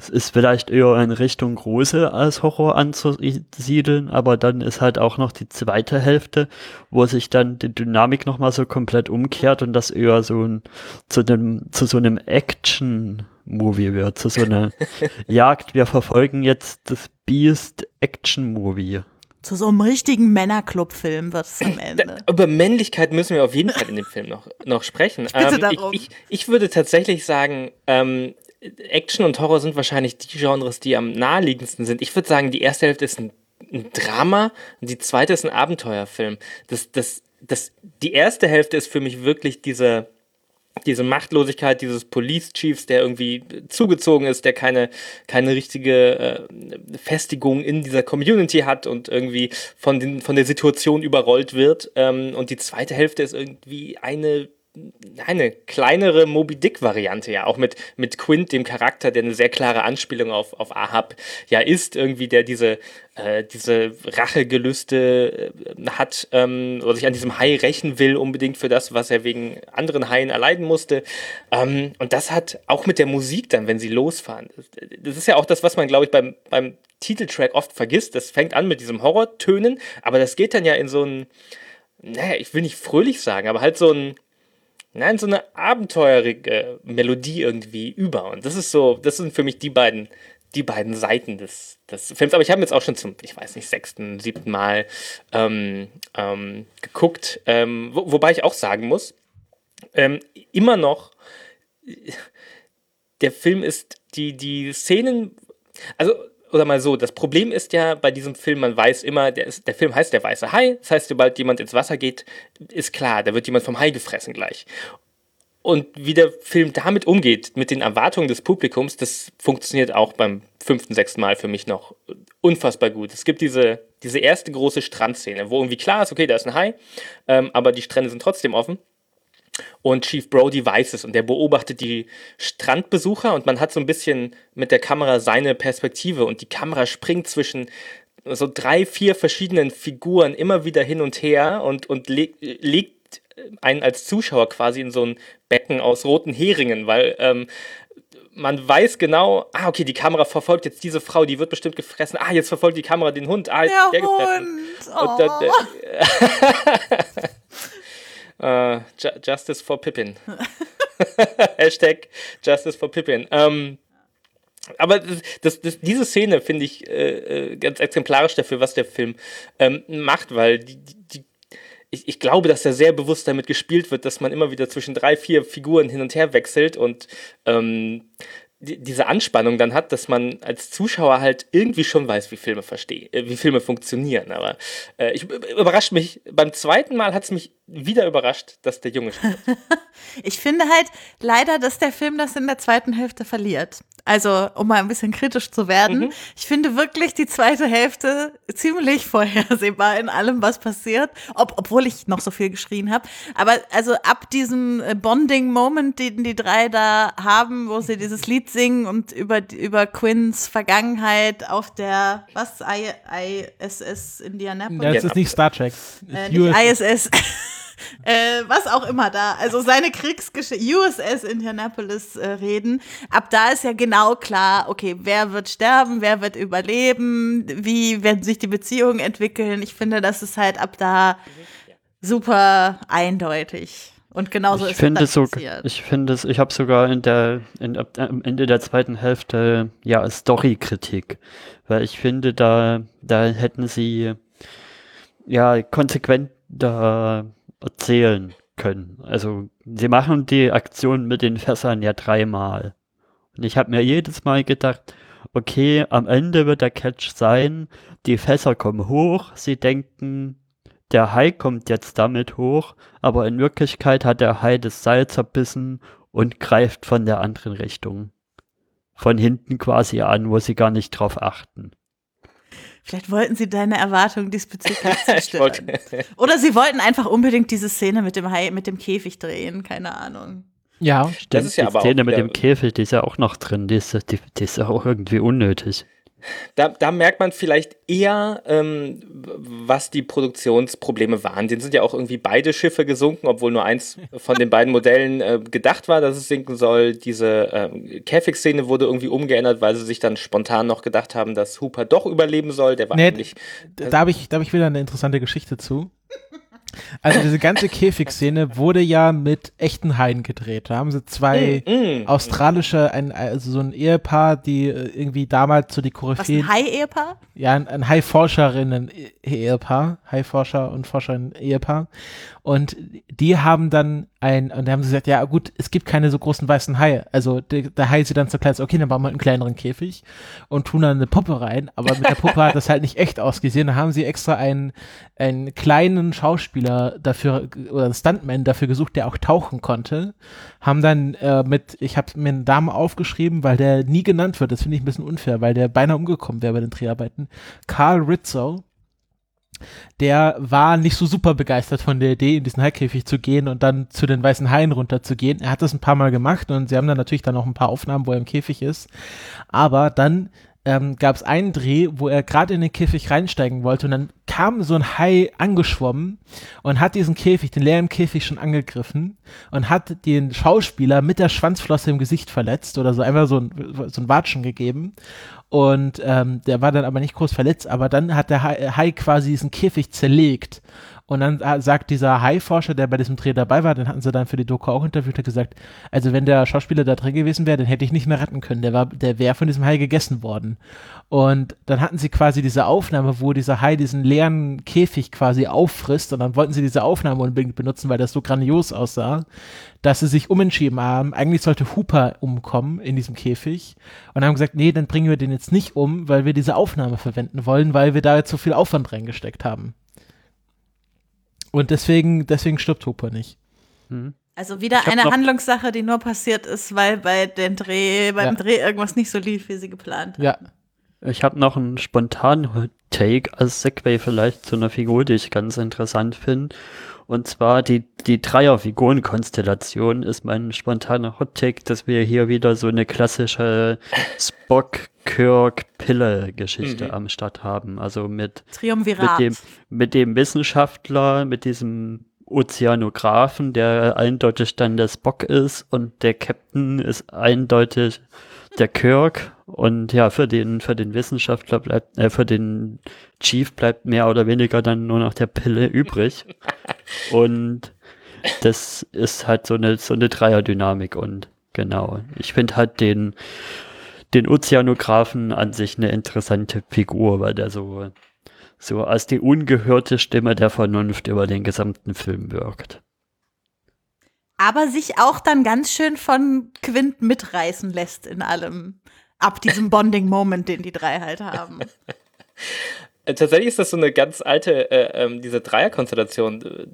es ist vielleicht eher in Richtung Große als Horror anzusiedeln, aber dann ist halt auch noch die zweite Hälfte, wo sich dann die Dynamik nochmal so komplett umkehrt und das eher so ein, zu einem, zu so einem Action-Movie wird, zu so einer Jagd. Wir verfolgen jetzt das Beast Action-Movie. Zu so einem richtigen Männerclub-Film wird es am Ende. Über Männlichkeit müssen wir auf jeden Fall in dem Film noch, noch sprechen. Ich bitte Ähm, darum. ich, ich, ich würde tatsächlich sagen, ähm, Action und Horror sind wahrscheinlich die Genres, die am naheliegendsten sind. Ich würde sagen, die erste Hälfte ist ein, ein Drama und die zweite ist ein Abenteuerfilm. Das, das, das, die erste Hälfte ist für mich wirklich diese, diese Machtlosigkeit dieses Police Chiefs, der irgendwie zugezogen ist, der keine, keine richtige äh, Festigung in dieser Community hat und irgendwie von, den, von der Situation überrollt wird. Ähm, und die zweite Hälfte ist irgendwie eine eine kleinere Moby Dick-Variante, ja, auch mit, mit Quint, dem Charakter, der eine sehr klare Anspielung auf, auf Ahab ja ist, irgendwie, der diese, äh, diese Rachegelüste äh, hat ähm, oder sich an diesem Hai rächen will, unbedingt für das, was er wegen anderen Haien erleiden musste. Ähm, und das hat auch mit der Musik dann, wenn sie losfahren. Das ist ja auch das, was man, glaube ich, beim, beim Titeltrack oft vergisst. Das fängt an mit diesem Horrortönen, aber das geht dann ja in so ein, naja, ich will nicht fröhlich sagen, aber halt so ein, nein, so eine abenteuerige Melodie irgendwie über. Und das ist so, das sind für mich die beiden, die beiden Seiten des, des Films. Aber ich habe jetzt auch schon zum, ich weiß nicht, sechsten, siebten Mal ähm, ähm, geguckt. Ähm, wo, wobei ich auch sagen muss, ähm, immer noch, der Film ist, die, die Szenen, also oder mal so, das Problem ist ja bei diesem Film, man weiß immer, der, ist, der Film heißt der weiße Hai. Das heißt, sobald jemand ins Wasser geht, ist klar, da wird jemand vom Hai gefressen gleich. Und wie der Film damit umgeht, mit den Erwartungen des Publikums, das funktioniert auch beim fünften, sechsten Mal für mich noch unfassbar gut. Es gibt diese, diese erste große Strandszene, wo irgendwie klar ist, okay, da ist ein Hai, ähm, aber die Strände sind trotzdem offen. Und Chief Brody weiß es und der beobachtet die Strandbesucher und man hat so ein bisschen mit der Kamera seine Perspektive und die Kamera springt zwischen so drei, vier verschiedenen Figuren immer wieder hin und her und, und le legt einen als Zuschauer quasi in so ein Becken aus roten Heringen, weil ähm, man weiß genau, ah, okay, die Kamera verfolgt jetzt diese Frau, die wird bestimmt gefressen. Ah, jetzt verfolgt die Kamera den Hund. Ah, Der der gefressen. Hund. Und dann, Oh. Ju- Justice for Pippin. Hashtag Justice for Pippin. Ähm, aber das, das, das, diese Szene finde ich äh, äh, ganz exemplarisch dafür, was der Film ähm, macht, weil die, die, ich, ich glaube, dass da sehr bewusst damit gespielt wird, dass man immer wieder zwischen drei, vier Figuren hin und her wechselt und ähm, die, diese Anspannung dann hat, dass man als Zuschauer halt irgendwie schon weiß, wie Filme verstehen, äh, wie Filme funktionieren. Aber äh, ich überrascht mich, beim zweiten Mal hat es mich wieder überrascht, dass der Junge spielt. Ich finde halt leider, dass der Film das in der zweiten Hälfte verliert. Also, um mal ein bisschen kritisch zu werden. Mhm. Ich finde wirklich die zweite Hälfte ziemlich vorhersehbar in allem, was passiert, ob, obwohl ich noch so viel geschrien habe. Aber also ab diesem äh, Bonding-Moment, den die drei da haben, wo sie dieses Lied singen und über, über Quinns Vergangenheit auf der, was, I, ISS Indianapolis? Das ist nicht Star Trek. äh, ISS. Äh, was auch immer da, also seine Kriegsgeschichte, USS Indianapolis äh, reden. Ab da ist ja genau klar, okay, wer wird sterben, wer wird überleben, wie werden sich die Beziehungen entwickeln. Ich finde, das ist halt ab da super eindeutig. Und genauso ich ist finde es dann so, ich finde es, ich habe sogar in der, in, am Ende der zweiten Hälfte ja Story-Kritik, weil ich finde, da, da hätten sie ja konsequenter erzählen können. Also sie machen die Aktion mit den Fässern ja dreimal. Und ich habe mir jedes Mal gedacht, okay, am Ende wird der Catch sein, die Fässer kommen hoch, sie denken, der Hai kommt jetzt damit hoch, aber in Wirklichkeit hat der Hai das Seil zerbissen und greift von der anderen Richtung. Von hinten quasi an, wo sie gar nicht drauf achten. Vielleicht wollten sie deine Erwartungen diesbezüglich zerstören. Oder sie wollten einfach unbedingt diese Szene mit dem Hai, mit dem Käfig drehen, keine Ahnung. Ja, Das ist ja die aber auch Szene mit dem Käfig, die ist ja auch noch drin, die ist, die, die ist ja auch irgendwie unnötig. Da, da merkt man vielleicht eher, ähm, was die Produktionsprobleme waren. Den sind ja auch irgendwie beide Schiffe gesunken, obwohl nur eins von den beiden Modellen äh, gedacht war, dass es sinken soll. Diese ähm, Käfigszene wurde irgendwie umgeändert, weil sie sich dann spontan noch gedacht haben, dass Hooper doch überleben soll. Der war Nee, eigentlich. Da habe ich, da hab ich wieder eine interessante Geschichte zu. Also diese ganze Käfigszene wurde ja mit echten Haien gedreht. Da haben sie zwei Mm, australische, ein, also so ein Ehepaar, die äh, irgendwie damals so die Was Koryphäen, ein Hai-Ehepaar? ja, ein, ein Hai-Forscherinnen-Ehepaar, Hai-Forscher und Forscherinnen-Ehepaar. Und die haben dann ein, und da haben sie gesagt, ja gut, es gibt keine so großen weißen Haie. Also der, der Hai sieht dann so klein, okay, dann bauen wir einen kleineren Käfig und tun dann eine Puppe rein. Aber mit der Puppe hat das halt nicht echt ausgesehen. Da haben sie extra einen, einen kleinen Schauspieler dafür, oder einen Stuntman dafür gesucht, der auch tauchen konnte. Haben dann äh, mit, ich habe mir einen Namen aufgeschrieben, weil der nie genannt wird. Das finde ich ein bisschen unfair, weil der beinahe umgekommen wäre bei den Dreharbeiten. Carl Rizzo der war nicht so super begeistert von der Idee, in diesen Haikäfig zu gehen und dann zu den weißen Haien runterzugehen. Er hat das ein paar Mal gemacht und sie haben dann natürlich dann auch ein paar Aufnahmen, wo er im Käfig ist. Aber dann ähm, gab es einen Dreh, wo er gerade in den Käfig reinsteigen wollte und dann kam so ein Hai angeschwommen und hat diesen Käfig, den leeren Käfig schon angegriffen und hat den Schauspieler mit der Schwanzflosse im Gesicht verletzt oder so einfach so ein, so ein Watschen gegeben. Und ähm, der war dann aber nicht groß verletzt, aber dann hat der Hai, Hai quasi diesen Käfig zerlegt. Und dann äh, sagt dieser Hai-Forscher, der bei diesem Dreh dabei war, den hatten sie dann für die Doku auch interviewt, hat gesagt, also wenn der Schauspieler da drin gewesen wäre, den hätte ich nicht mehr retten können. Der war, der wäre von diesem Hai gegessen worden. Und dann hatten sie quasi diese Aufnahme, wo dieser Hai diesen leeren Käfig quasi auffrisst und dann wollten sie diese Aufnahme unbedingt benutzen, weil das so grandios aussah, dass sie sich umentschieden haben. Eigentlich sollte Hooper umkommen in diesem Käfig und haben gesagt, nee, dann bringen wir den jetzt nicht um, weil wir diese Aufnahme verwenden wollen, weil wir da jetzt so viel Aufwand reingesteckt haben. Und deswegen, deswegen stirbt Hooper nicht. Also wieder eine Handlungssache, die nur passiert ist, weil bei den Dreh, beim Ja. Dreh irgendwas nicht so lief, wie sie geplant haben. Ja, Ich habe noch einen spontanen Take als Segway vielleicht zu einer Figur, die ich ganz interessant finde. Und zwar die, die Dreier-Figuren-Konstellation ist mein spontaner Hot Take, dass wir hier wieder so eine klassische Spock-Kirk-Pille-Geschichte Mhm. am Start haben. Also mit mit dem, mit dem Wissenschaftler, mit diesem Ozeanographen, der eindeutig dann der Spock ist und der Captain ist eindeutig der Kirk und ja, für den, für den Wissenschaftler bleibt, äh, für den Chief bleibt mehr oder weniger dann nur noch der Pille übrig. Und das ist halt so eine, so eine Dreierdynamik und genau. Ich finde halt den, den Ozeanographen an sich eine interessante Figur, weil der so, so als die ungehörte Stimme der Vernunft über den gesamten Film wirkt. aber sich auch dann ganz schön von Quint mitreißen lässt in allem. Ab diesem Bonding-Moment, den die drei halt haben. Äh, Tatsächlich ist das so eine ganz alte, äh, ähm, diese Dreierkonstellation äh,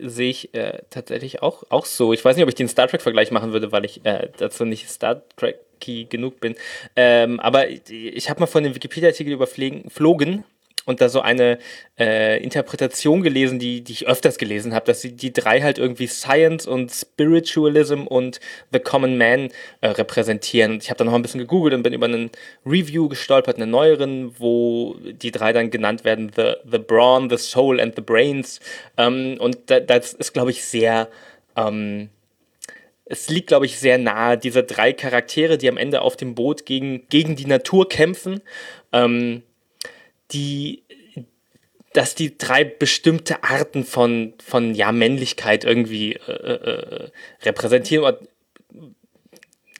sehe ich äh, tatsächlich auch, auch so. Ich weiß nicht, ob ich den Star Trek-Vergleich machen würde, weil ich äh, dazu nicht Star Trek-key genug bin. Ähm, aber ich, ich habe mal von dem Wikipedia-Artikel überflogen und da so eine äh, Interpretation gelesen, die, die ich öfters gelesen habe, dass sie die drei halt irgendwie Science und Spiritualism und The Common Man äh, repräsentieren. Ich habe dann noch ein bisschen gegoogelt und bin über einen Review gestolpert, einen neueren, wo die drei dann genannt werden, The, the Brawn, The Soul and The Brains. Ähm, und da, das ist, glaube ich, sehr... Ähm, es liegt, glaube ich, sehr nahe, diese drei Charaktere, die am Ende auf dem Boot gegen, gegen die Natur kämpfen. Ähm, die, dass die drei bestimmte Arten von, von ja, Männlichkeit irgendwie äh, äh, repräsentieren oder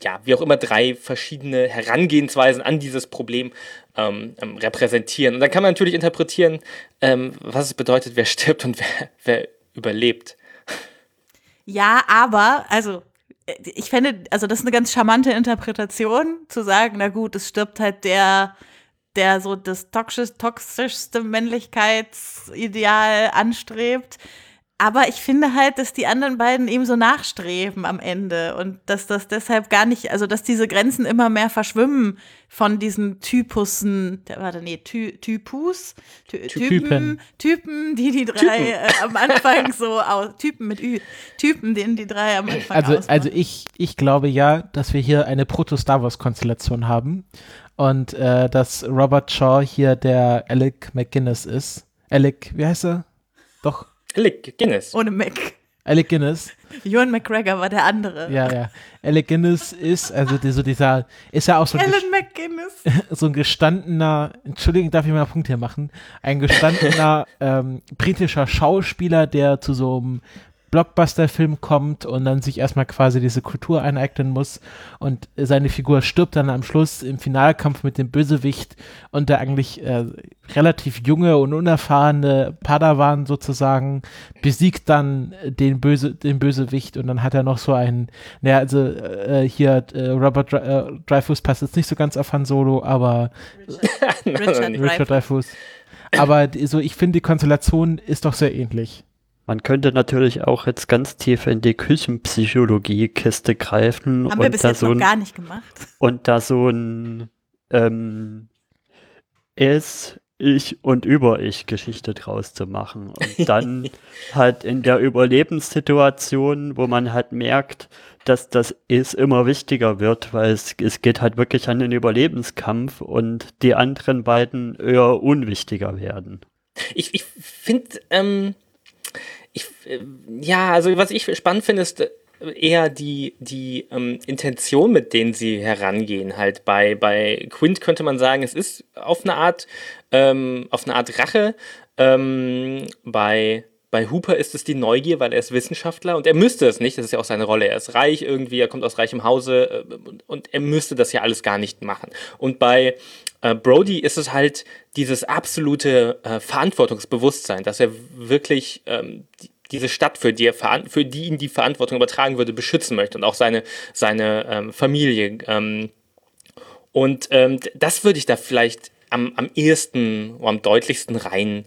ja, wie auch immer, drei verschiedene Herangehensweisen an dieses Problem ähm, ähm, repräsentieren. Und dann kann man natürlich interpretieren, ähm, was es bedeutet, wer stirbt und wer, wer überlebt. Ja, aber, also, äh, ich fände, also das ist eine ganz charmante Interpretation, zu sagen, na gut, es stirbt halt der, der so das toxisch, toxischste Männlichkeitsideal anstrebt. Aber ich finde halt, dass die anderen beiden ihm so nachstreben am Ende und dass das deshalb gar nicht, also dass diese Grenzen immer mehr verschwimmen von diesen Typussen, der warte, nee, Ty, Typus, Ty, Typen, Typen, die die drei äh, am Anfang so aus, Typen mit Ü, Typen, denen die drei am Anfang Also, ausmachen. also ich, ich glaube ja, dass wir hier eine Proto-Star Wars-Konstellation haben und äh, dass Robert Shaw hier der Alec McGuinness ist. Alec, wie heißt er? Doch, Alec Guinness. Ohne Mac. Alec Guinness. Ewan McGregor war der andere. Ja, ja. Alec Guinness ist, also die, so dieser, ist ja auch so ein, Alan McGuinness. so ein gestandener, Entschuldigung, darf ich mal einen Punkt hier machen? Ein gestandener ähm, britischer Schauspieler, der zu so einem Blockbuster-Film kommt und dann sich erstmal quasi diese Kultur aneignen muss und seine Figur stirbt dann am Schluss im Finalkampf mit dem Bösewicht und der eigentlich äh, relativ junge und unerfahrene Padawan sozusagen besiegt dann den Böse den Bösewicht und dann hat er noch so einen naja also äh, hier äh, Robert Dre äh, Dreyfus passt jetzt nicht so ganz auf Han Solo aber Richard Richard Dreyfus. Aber so ich finde die Konstellation ist doch sehr ähnlich Man könnte natürlich auch jetzt ganz tief in die Küchenpsychologie-Kiste greifen Haben wir und bis da, jetzt so noch ein, gar nicht gemacht. und da so ein ähm, Es, Ich und Über-Ich-Geschichte draus zu machen. Und dann halt in der Überlebenssituation, wo man halt merkt, dass das Es immer wichtiger wird, weil es, es geht halt wirklich an den Überlebenskampf und die anderen beiden eher unwichtiger werden. Ich, ich finde, ähm, ich, äh, ja, also was ich spannend finde, ist äh, eher die, die ähm, Intention, mit denen sie herangehen. Halt bei, bei Quint könnte man sagen, es ist auf eine Art, ähm, auf eine Art Rache. Ähm, bei, bei Hooper ist es die Neugier, weil er ist Wissenschaftler und er müsste es nicht, das ist ja auch seine Rolle. Er ist reich irgendwie, er kommt aus reichem Hause äh, und, er müsste das ja alles gar nicht machen. Und bei äh, Brody ist es halt dieses absolute äh, Verantwortungsbewusstsein, dass er wirklich ähm, die, diese Stadt, für die, er für die ihn die Verantwortung übertragen würde, beschützen möchte und auch seine, seine ähm, Familie. Ähm, und das würde ich da vielleicht am, am ehesten oder am deutlichsten rein,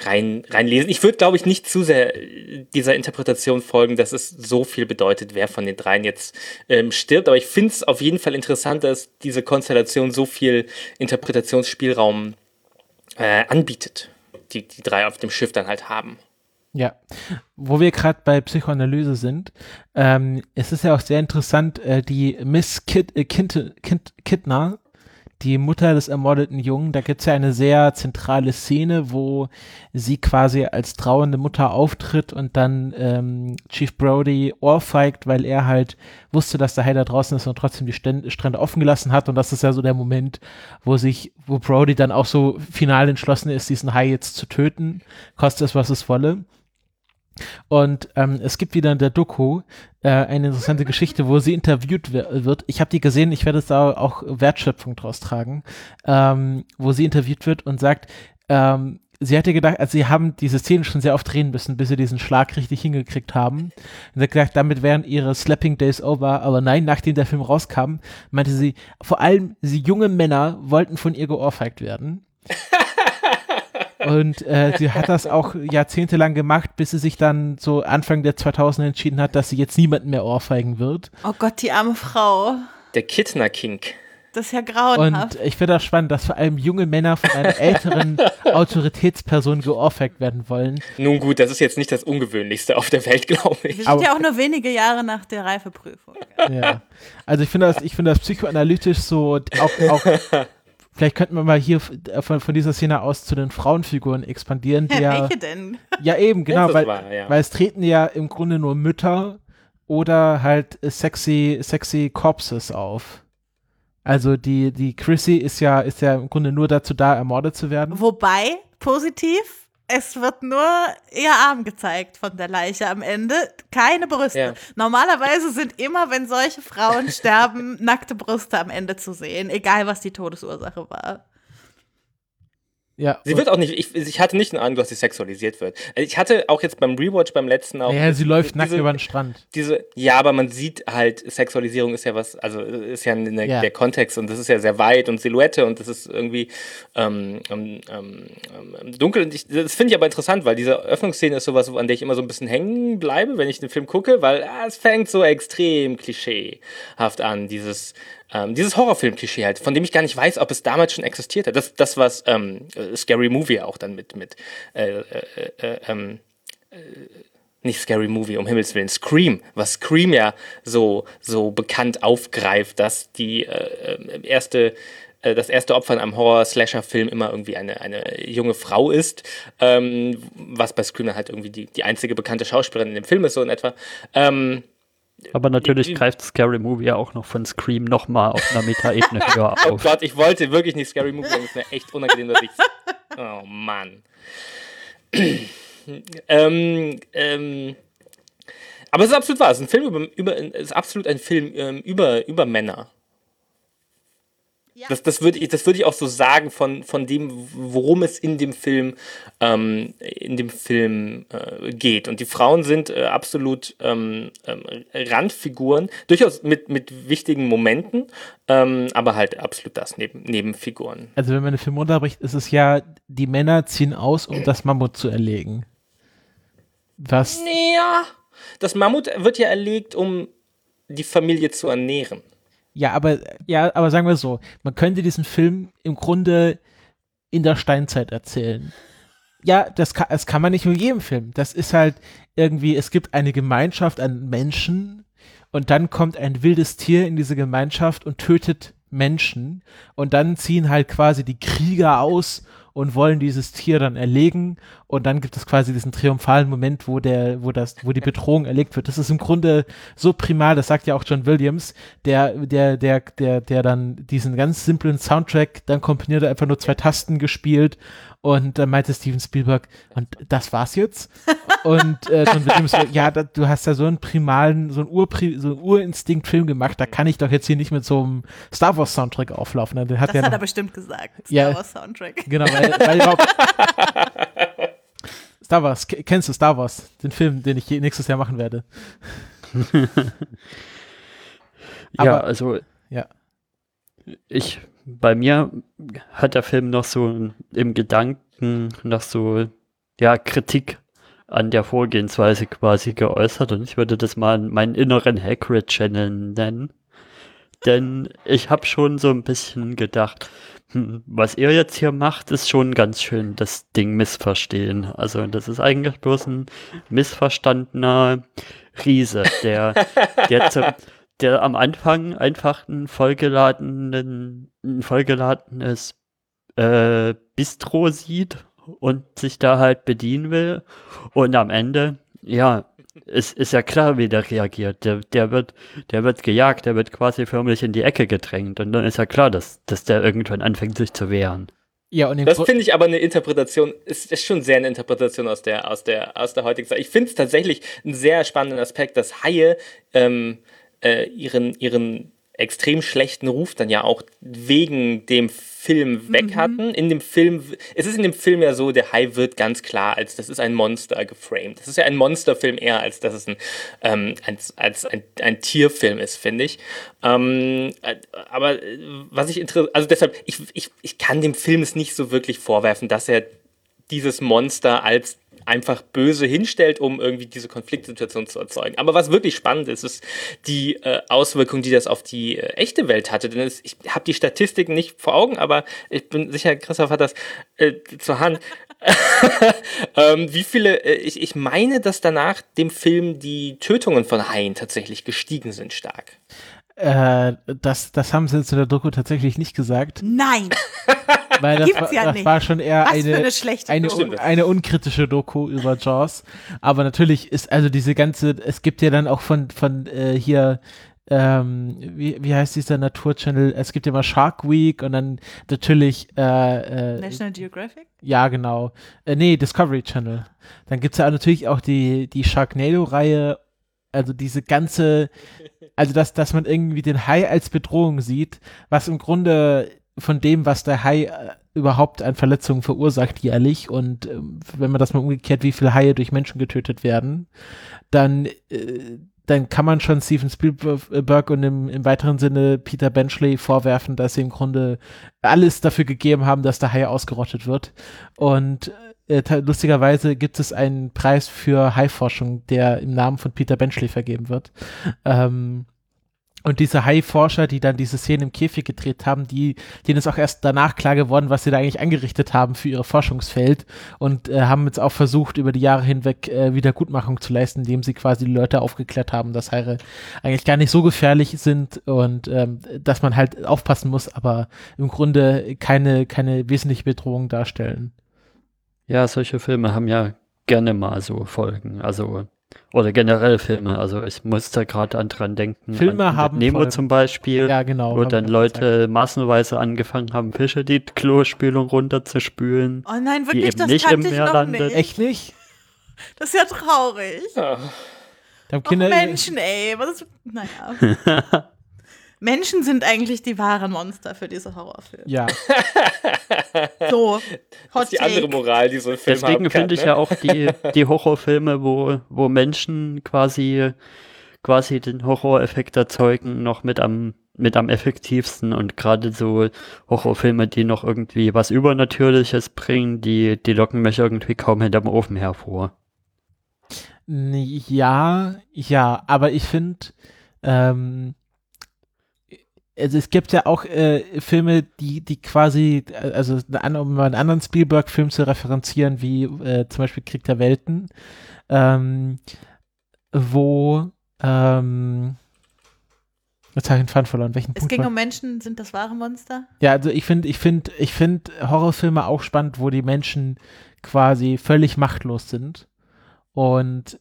rein, reinlesen. Ich würde, glaube ich, nicht zu sehr äh, dieser Interpretation folgen, dass es so viel bedeutet, wer von den dreien jetzt ähm, stirbt. Aber ich finde es auf jeden Fall interessant, dass diese Konstellation so viel Interpretationsspielraum äh, anbietet, die die drei auf dem Schiff dann halt haben. Ja, wo wir gerade bei Psychoanalyse sind, ähm, es ist ja auch sehr interessant, äh, die Miss Kid, äh, Kint, Kint, Kidner, die Mutter des ermordeten Jungen, da gibt's ja eine sehr zentrale Szene, wo sie quasi als trauernde Mutter auftritt und dann ähm, Chief Brody ohrfeigt, weil er halt wusste, dass der Hai da draußen ist und trotzdem die Ständ- Strände offen gelassen hat und das ist ja so der Moment, wo sich, wo Brody dann auch so final entschlossen ist, diesen Hai jetzt zu töten, koste es, was es wolle. Und ähm, es gibt wieder in der Doku äh, eine interessante Geschichte, wo sie interviewt wird. Ich habe die gesehen, ich werde es da auch Wertschöpfung draus tragen, ähm, wo sie interviewt wird und sagt, ähm, sie hätte gedacht, also sie haben diese Szene schon sehr oft drehen müssen, bis sie diesen Schlag richtig hingekriegt haben. Und sie hat gesagt, damit wären ihre Slapping Days over. Aber nein, nachdem der Film rauskam, meinte sie, vor allem sie junge Männer wollten von ihr geohrfeigt werden. Und äh, sie hat das auch jahrzehntelang gemacht, bis sie sich dann so Anfang der 2000er entschieden hat, dass sie jetzt niemanden mehr ohrfeigen wird. Oh Gott, die arme Frau. Der Kittner-Kink. Das ist ja Und grauenhaft. ich finde das spannend, dass vor allem junge Männer von einer älteren Autoritätsperson geohrfeigt werden wollen. Nun gut, das ist jetzt nicht das Ungewöhnlichste auf der Welt, glaube Wir ich. sind aber- ja auch nur wenige Jahre nach der Reifeprüfung. Ja. Also ich finde das, ich finde das psychoanalytisch so auch, auch vielleicht könnten wir mal hier f- von, von dieser Szene aus zu den Frauenfiguren expandieren, die ja, Welche denn? ja eben, genau, weil, war, ja. weil es treten ja im Grunde nur Mütter oder halt äh, sexy, sexy Corpses auf. Also die, die Chrissy ist ja, ist ja im Grunde nur dazu da, ermordet zu werden. Wobei, positiv, es wird nur ihr Arm gezeigt von der Leiche am Ende, keine Brüste. Ja. Normalerweise sind immer, wenn solche Frauen sterben, nackte Brüste am Ende zu sehen, egal was die Todesursache war. Ja. Sie wird auch nicht, ich, ich hatte nicht den Eindruck, dass sie sexualisiert wird. Ich hatte auch jetzt beim Rewatch beim letzten auch. ja, sie läuft diese- nackt über den Strand. Diese, ja, aber man sieht halt, Sexualisierung ist ja was, also ist ja eine, Ja. der Kontext und das ist ja sehr weit und Silhouette und das ist irgendwie ähm, ähm, ähm, ähm, dunkel. Und ich, das finde ich aber interessant, weil diese Öffnungsszene ist sowas, an der ich immer so ein bisschen hängen bleibe, wenn ich den Film gucke, weil ah, es fängt so extrem klischeehaft an, dieses, ähm, dieses Horrorfilm-Klischee halt, von dem ich gar nicht weiß, ob es damals schon existiert hat. Das, das was ähm, äh, Scary Movie auch dann mit, mit äh, äh, äh, ähm, nicht Scary Movie, um Himmels Willen, Scream, was Scream ja so, so bekannt aufgreift, dass die äh, äh, erste äh, das erste Opfer in einem Horror-Slasher-Film immer irgendwie eine, eine junge Frau ist, ähm, was bei Scream halt irgendwie die, die einzige bekannte Schauspielerin in dem Film ist, so in etwa. Ähm, Aber natürlich Wie- greift Scary Movie ja auch noch von Scream nochmal auf einer Metaebene höher oh auf. Gott, ich wollte wirklich nicht Scary Movie sagen, ist mir echt unangenehm, dass ich. Oh Mann. ähm, ähm, aber es ist absolut wahr. Es ist ein Film über, über es ist absolut ein Film ähm, über, über Männer. Ja. Das, das würde ich, das würde ich auch so sagen von, von dem, worum es in dem Film, ähm, in dem Film äh, geht. Und die Frauen sind äh, absolut ähm, ähm, Randfiguren, durchaus mit, mit wichtigen Momenten, ähm, aber halt absolut das, neben, Nebenfiguren. Also wenn man den Film runterbricht, ist es ja, die Männer ziehen aus, um das Mammut zu erlegen. Was, Ja, das Mammut wird ja erlegt, um die Familie zu ernähren. Ja, aber, ja, aber sagen wir so, man könnte diesen Film im Grunde in der Steinzeit erzählen. Ja, das kann, das kann man nicht mit jedem Film. Das ist halt irgendwie, es gibt eine Gemeinschaft an Menschen und dann kommt ein wildes Tier in diese Gemeinschaft und tötet Menschen und dann ziehen halt quasi die Krieger aus und wollen dieses Tier dann erlegen und dann gibt es quasi diesen triumphalen Moment, wo der, wo das, wo die Bedrohung erlegt wird. Das ist im Grunde so primal, das sagt ja auch John Williams, der, der, der, der, der dann diesen ganz simplen Soundtrack, dann komponiert er einfach nur zwei Tasten gespielt und dann meinte Steven Spielberg, und das war's jetzt? und äh, John Williams, ja, da, du hast ja so einen primalen, so einen, Urpri so einen Urinstinkt-Film gemacht, da kann ich doch jetzt hier nicht mit so einem Star Wars Soundtrack auflaufen. Hat Das ja hat noch, er bestimmt gesagt. Star Ja. Wars Soundtrack. Genau, weil, weil überhaupt. Star Wars, ke- kennst du Star Wars, den Film, den ich nächstes Jahr machen werde? ja, aber- also Ja. ich, bei mir hat der Film noch so im Gedanken noch so, ja, Kritik an der Vorgehensweise quasi geäußert und ich würde das mal meinen inneren Hagrid-Channel nennen. Denn ich habe schon so ein bisschen gedacht, hm, was ihr jetzt hier macht, ist schon ganz schön das Ding missverstehen. Also das ist eigentlich bloß ein missverstandener Riese, der, der, zu, der am Anfang einfach ein vollgeladenen, ein vollgeladenes äh, Bistro sieht und sich da halt bedienen will. Und am Ende, ja, es ist ja klar, wie der reagiert. Der, der, wird, der wird gejagt, der wird quasi förmlich in die Ecke gedrängt. Und dann ist ja klar, dass, dass der irgendwann anfängt, sich zu wehren. Ja, und Das finde ich aber eine Interpretation, ist, ist schon sehr eine Interpretation aus der, aus der, aus der heutigen Zeit. Ich finde es tatsächlich einen sehr spannenden Aspekt, dass Haie ähm, äh, ihren, ihren extrem schlechten Ruf dann ja auch wegen dem Film weg hatten. In dem Film, es ist in dem Film ja so, der Hai wird ganz klar als, das ist ein Monster geframed. Das ist ja ein Monsterfilm eher, als dass es ein, ähm, als, als ein, ein Tierfilm ist, finde ich. Ähm, äh, aber äh, was ich interessiert, also deshalb, ich, ich, ich kann dem Film es nicht so wirklich vorwerfen, dass er dieses Monster als einfach böse hinstellt, um irgendwie diese Konfliktsituation zu erzeugen. Aber was wirklich spannend ist, ist die äh, Auswirkung, die das auf die äh, echte Welt hatte. Denn es, ich habe die Statistiken nicht vor Augen, aber ich bin sicher, Christoph hat das äh, zur Hand. ähm, wie viele, äh, ich, ich meine, dass danach dem Film die Tötungen von Haien tatsächlich gestiegen sind stark. Äh, das, das haben sie in der Doku tatsächlich nicht gesagt, Nein, weil das, Gibt's war, ja das war schon eher was eine, eine schlechte eine, un, eine unkritische Doku über Jaws. Aber natürlich ist also diese ganze, es gibt ja dann auch von, von äh, hier, ähm, wie, wie heißt dieser Naturchannel? Es gibt ja mal Shark Week und dann natürlich, äh, äh, National Geographic? ja genau, äh, nee, Discovery Channel. Dann gibt's ja natürlich auch die, die Sharknado-Reihe, also diese ganze, also dass, dass man irgendwie den Hai als Bedrohung sieht, was im Grunde von dem, was der Hai äh, überhaupt an Verletzungen verursacht jährlich und äh, wenn man das mal umgekehrt, wie viele Haie durch Menschen getötet werden, dann äh, dann kann man schon Steven Spielberg und im, im weiteren Sinne Peter Benchley vorwerfen, dass sie im Grunde alles dafür gegeben haben, dass der Hai ausgerottet wird. Und äh, lustigerweise gibt es einen Preis für Haiforschung, der im Namen von Peter Benchley vergeben wird. Ähm, und diese Hai-Forscher, die dann diese Szene im Käfig gedreht haben, die, denen ist auch erst danach klar geworden, was sie da eigentlich angerichtet haben für ihr Forschungsfeld und äh, haben jetzt auch versucht, über die Jahre hinweg äh, Wiedergutmachung zu leisten, indem sie quasi die Leute aufgeklärt haben, dass Haie eigentlich gar nicht so gefährlich sind und ähm, dass man halt aufpassen muss, aber im Grunde keine, keine wesentliche Bedrohung darstellen. Ja, solche Filme haben ja gerne mal so Folgen. Also oder generell Filme, also ich musste gerade dran denken. Filme an haben Nemo zum Beispiel, ja, genau, wo dann Leute gesagt. massenweise angefangen haben, Fische die Klospülung runterzuspülen. Oh nein, wirklich, die eben das nicht im Meer landet. Nicht. Echt nicht? Das ist ja traurig. Ja. Da Kinder Menschen, ey. Was, naja. Menschen sind eigentlich die wahren Monster für diese Horrorfilme. Ja. so, Hot das ist die andere Moral, die so ein Film Deswegen finde ich ne? ja auch die, die Horrorfilme, wo, wo Menschen quasi, quasi den Horroreffekt erzeugen, noch mit am, mit am effektivsten und gerade so Horrorfilme, die noch irgendwie was Übernatürliches bringen, die, die locken mich irgendwie kaum hinterm Ofen hervor. Ja, ja, aber ich finde, ähm, also es gibt ja auch äh, Filme, die, die quasi, also um einen anderen Spielberg-Film zu referenzieren, wie äh, zum Beispiel Krieg der Welten, ähm, wo ähm, Jetzt habe ich den Faden verloren. Welchen es Punkt ging war? um Menschen, sind das wahre Monster? Ja, also ich finde, ich finde, ich finde Horrorfilme auch spannend, wo die Menschen quasi völlig machtlos sind und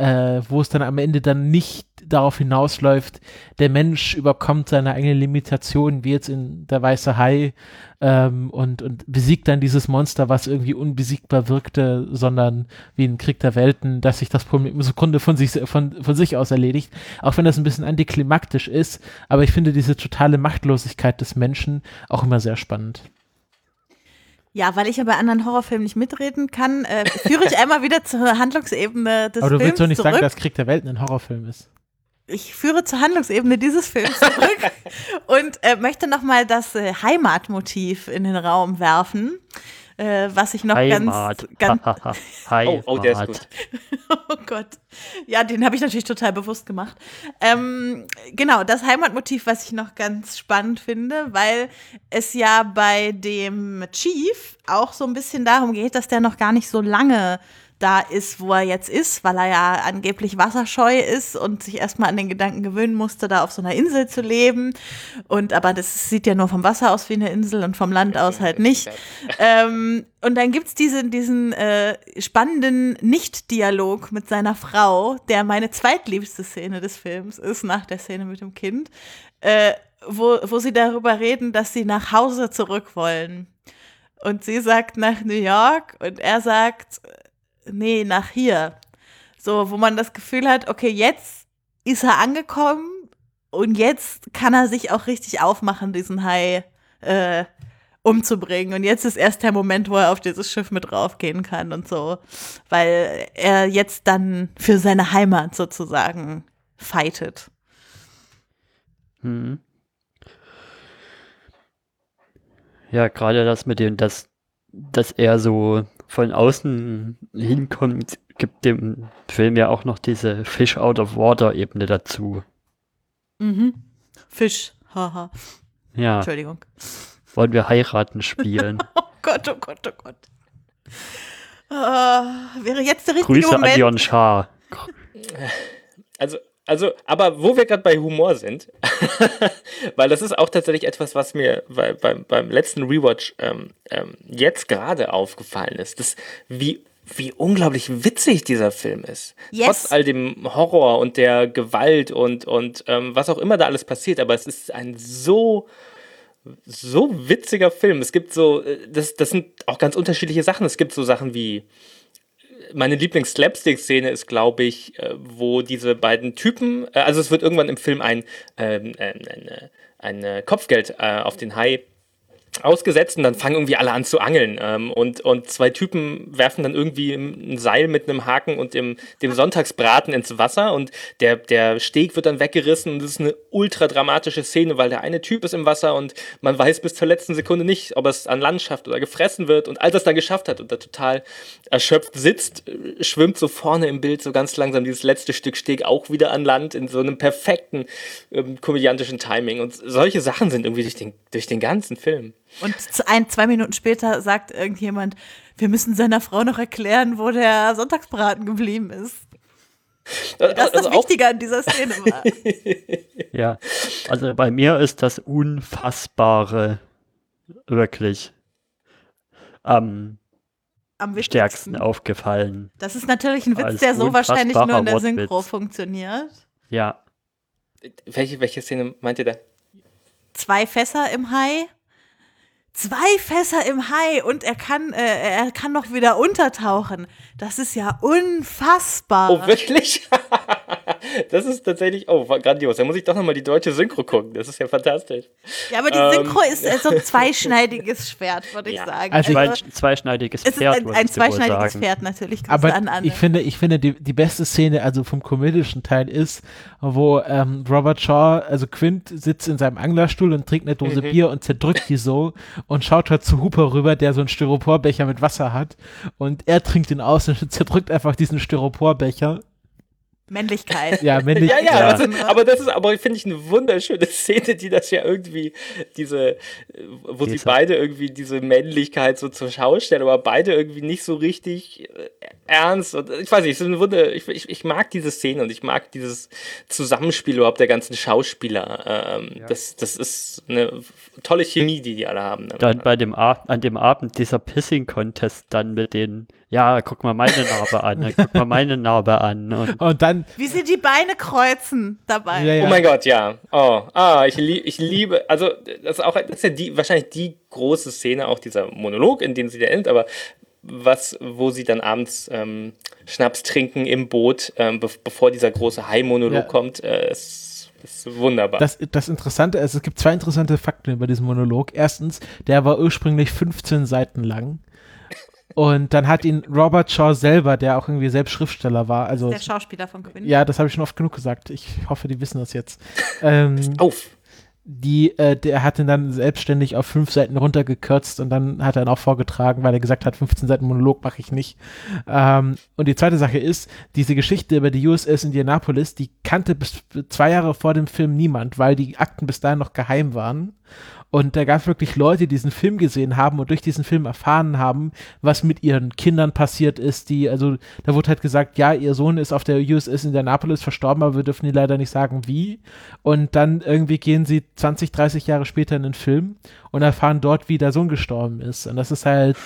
äh, wo es dann am Ende dann nicht darauf hinausläuft, der Mensch überkommt seine eigene Limitation, wie jetzt in der Weiße Hai, ähm, und, und besiegt dann dieses Monster, was irgendwie unbesiegbar wirkte, sondern wie in Krieg der Welten, dass sich das Problem im Sekunde von sich, von, von sich aus erledigt. Auch wenn das ein bisschen antiklimaktisch ist, aber ich finde diese totale Machtlosigkeit des Menschen auch immer sehr spannend. Ja, weil ich ja bei anderen Horrorfilmen nicht mitreden kann, äh, führe ich einmal wieder zur Handlungsebene des Films Aber du willst doch nicht zurück. sagen, dass Krieg der Welten ein Horrorfilm ist. Ich führe zur Handlungsebene dieses Films zurück und äh, möchte nochmal das äh, Heimatmotiv in den Raum werfen, äh, was ich noch Heimat. ganz, ganz Heimat. Oh, oh, der ist gut. Oh Gott. Ja, den habe ich natürlich total bewusst gemacht. Ähm, genau, das Heimatmotiv, was ich noch ganz spannend finde, weil es ja bei dem Chief auch so ein bisschen darum geht, dass der noch gar nicht so lange da ist, wo er jetzt ist, weil er ja angeblich wasserscheu ist und sich erstmal an den Gedanken gewöhnen musste, da auf so einer Insel zu leben. Und aber das sieht ja nur vom Wasser aus wie eine Insel und vom Land aus halt nicht. Ähm, und dann gibt's diesen, diesen äh, spannenden Nicht-Dialog mit seiner Frau, der meine zweitliebste Szene des Films ist, nach der Szene mit dem Kind, äh, wo, wo sie darüber reden, dass sie nach Hause zurück wollen. Und sie sagt nach New York und er sagt, nee, nach hier. So, wo man das Gefühl hat, okay, jetzt ist er angekommen und jetzt kann er sich auch richtig aufmachen, diesen Hai äh, umzubringen. Und jetzt ist erst der Moment, wo er auf dieses Schiff mit raufgehen kann und so. Weil er jetzt dann für seine Heimat sozusagen fightet. Hm. Ja, gerade das mit dem, dass, dass er so von außen hinkommt, gibt dem Film ja auch noch diese Fish out of water Ebene dazu. Mhm. Fisch, haha. Ja. Entschuldigung. Wollen wir heiraten spielen? oh Gott, oh Gott, oh Gott. Uh, wäre jetzt der richtige Grüße Moment. an Jon Schaar. Also, also, aber wo wir gerade bei Humor sind, weil das ist auch tatsächlich etwas, was mir bei, beim, beim letzten Rewatch ähm, ähm, jetzt gerade aufgefallen ist, das, wie, wie unglaublich witzig dieser Film ist. Yes. Trotz all dem Horror und der Gewalt und, und ähm, was auch immer da alles passiert, aber es ist ein so so witziger Film. Es gibt so, äh, das, das sind auch ganz unterschiedliche Sachen. Es gibt so Sachen wie meine Lieblings-Slapstick-Szene ist, glaube ich, äh, wo diese beiden Typen, äh, also es wird irgendwann im Film ein, ähm, ein, ein, ein Kopfgeld äh, auf den Hai ausgesetzt und dann fangen irgendwie alle an zu angeln. Ähm, und, und zwei Typen werfen dann irgendwie ein Seil mit einem Haken und dem, dem Sonntagsbraten ins Wasser und der, der Steg wird dann weggerissen und das ist eine ultra dramatische Szene, weil der eine Typ ist im Wasser und man weiß bis zur letzten Sekunde nicht, ob es an Land schafft oder gefressen wird. Und als er es dann geschafft hat und er total erschöpft sitzt, schwimmt so vorne im Bild so ganz langsam dieses letzte Stück Steg auch wieder an Land in so einem perfekten ähm, komödiantischen Timing. Und solche Sachen sind irgendwie durch den, durch den ganzen Film. Und ein, zwei Minuten später sagt irgendjemand, wir müssen seiner Frau noch erklären, wo der Sonntagsbraten geblieben ist. Das ist das also Wichtige an dieser Szene war. ja, also bei mir ist das Unfassbare wirklich am, am stärksten aufgefallen. Das ist natürlich ein Witz, der so wahrscheinlich nur in der Synchro funktioniert. Ja. Welche, welche Szene meint ihr da? Zwei Fässer im Hai Zwei Fässer im Hai und er kann, äh, er kann noch wieder untertauchen. Das ist ja unfassbar. Oh, wirklich? das ist tatsächlich, oh, grandios. Da muss ich doch nochmal die deutsche Synchro gucken. Das ist ja fantastisch. Ja, aber die ähm, Synchro ist äh, so ein zweischneidiges Schwert, würde ja. ich sagen. Also, also ein zweischneidiges Pferd. Es ist ein, ein zweischneidiges Pferd, natürlich. Aber an, ich finde, ich finde die, die beste Szene, also vom komödischen Teil ist, wo ähm, Robert Shaw, also Quint, sitzt in seinem Anglerstuhl und trinkt eine Dose mhm. Bier und zerdrückt die so und schaut halt zu Hooper rüber, der so einen Styroporbecher mit Wasser hat und er trinkt ihn aus und zerdrückt einfach diesen Styroporbecher Männlichkeit. Ja, Männlichkeit. Ja, ja, ja. Also, aber das ist aber, finde ich, eine wunderschöne Szene, die das ja irgendwie, diese, wo diese. sie beide irgendwie diese Männlichkeit so zur Schau stellen, aber beide irgendwie nicht so richtig äh, ernst. Und ich weiß nicht, es ist eine Wunder, ich, ich, ich mag diese Szene und ich mag dieses Zusammenspiel überhaupt der ganzen Schauspieler. Ähm, ja. das, das ist eine tolle Chemie, die die alle haben. Dann bei dem Ab an dem Abend dieser Pissing-Contest dann mit den ja, guck mal meine Narbe an, guck mal meine Narbe an. Und, und dann. Wie sie die Beine kreuzen dabei. Ja, ja. Oh mein Gott, ja. Oh, ah, ich, lieb, ich liebe, also das ist auch, das ist ja die, wahrscheinlich die große Szene, auch dieser Monolog, in dem sie da endet, aber was, wo sie dann abends ähm, Schnaps trinken im Boot, ähm, be bevor dieser große Hai-Monolog ja. kommt, äh, ist, ist wunderbar. Das, das Interessante ist, es gibt zwei interessante Fakten über diesen Monolog. Erstens, der war ursprünglich 15 Seiten lang. Und dann hat ihn Robert Shaw selber, der auch irgendwie selbst Schriftsteller war, also der Schauspieler von Quinn. Ja, das habe ich schon oft genug gesagt. Ich hoffe, die wissen das jetzt. Ähm, Auf. Die, äh, der hat ihn dann selbstständig auf fünf Seiten runtergekürzt und dann hat er ihn auch vorgetragen, weil er gesagt hat, 15 Seiten Monolog mache ich nicht. Ähm, und die zweite Sache ist, diese Geschichte über die USS Indianapolis, die kannte bis zwei Jahre vor dem Film niemand, weil die Akten bis dahin noch geheim waren. Und da gab es wirklich Leute, die diesen Film gesehen haben und durch diesen Film erfahren haben, was mit ihren Kindern passiert ist. Die, also da wurde halt gesagt, ja, ihr Sohn ist auf der USS Indianapolis verstorben, aber wir dürfen ihr leider nicht sagen, wie. Und dann irgendwie gehen sie 20, 30 Jahre später in den Film und erfahren dort, wie der Sohn gestorben ist. Und das ist halt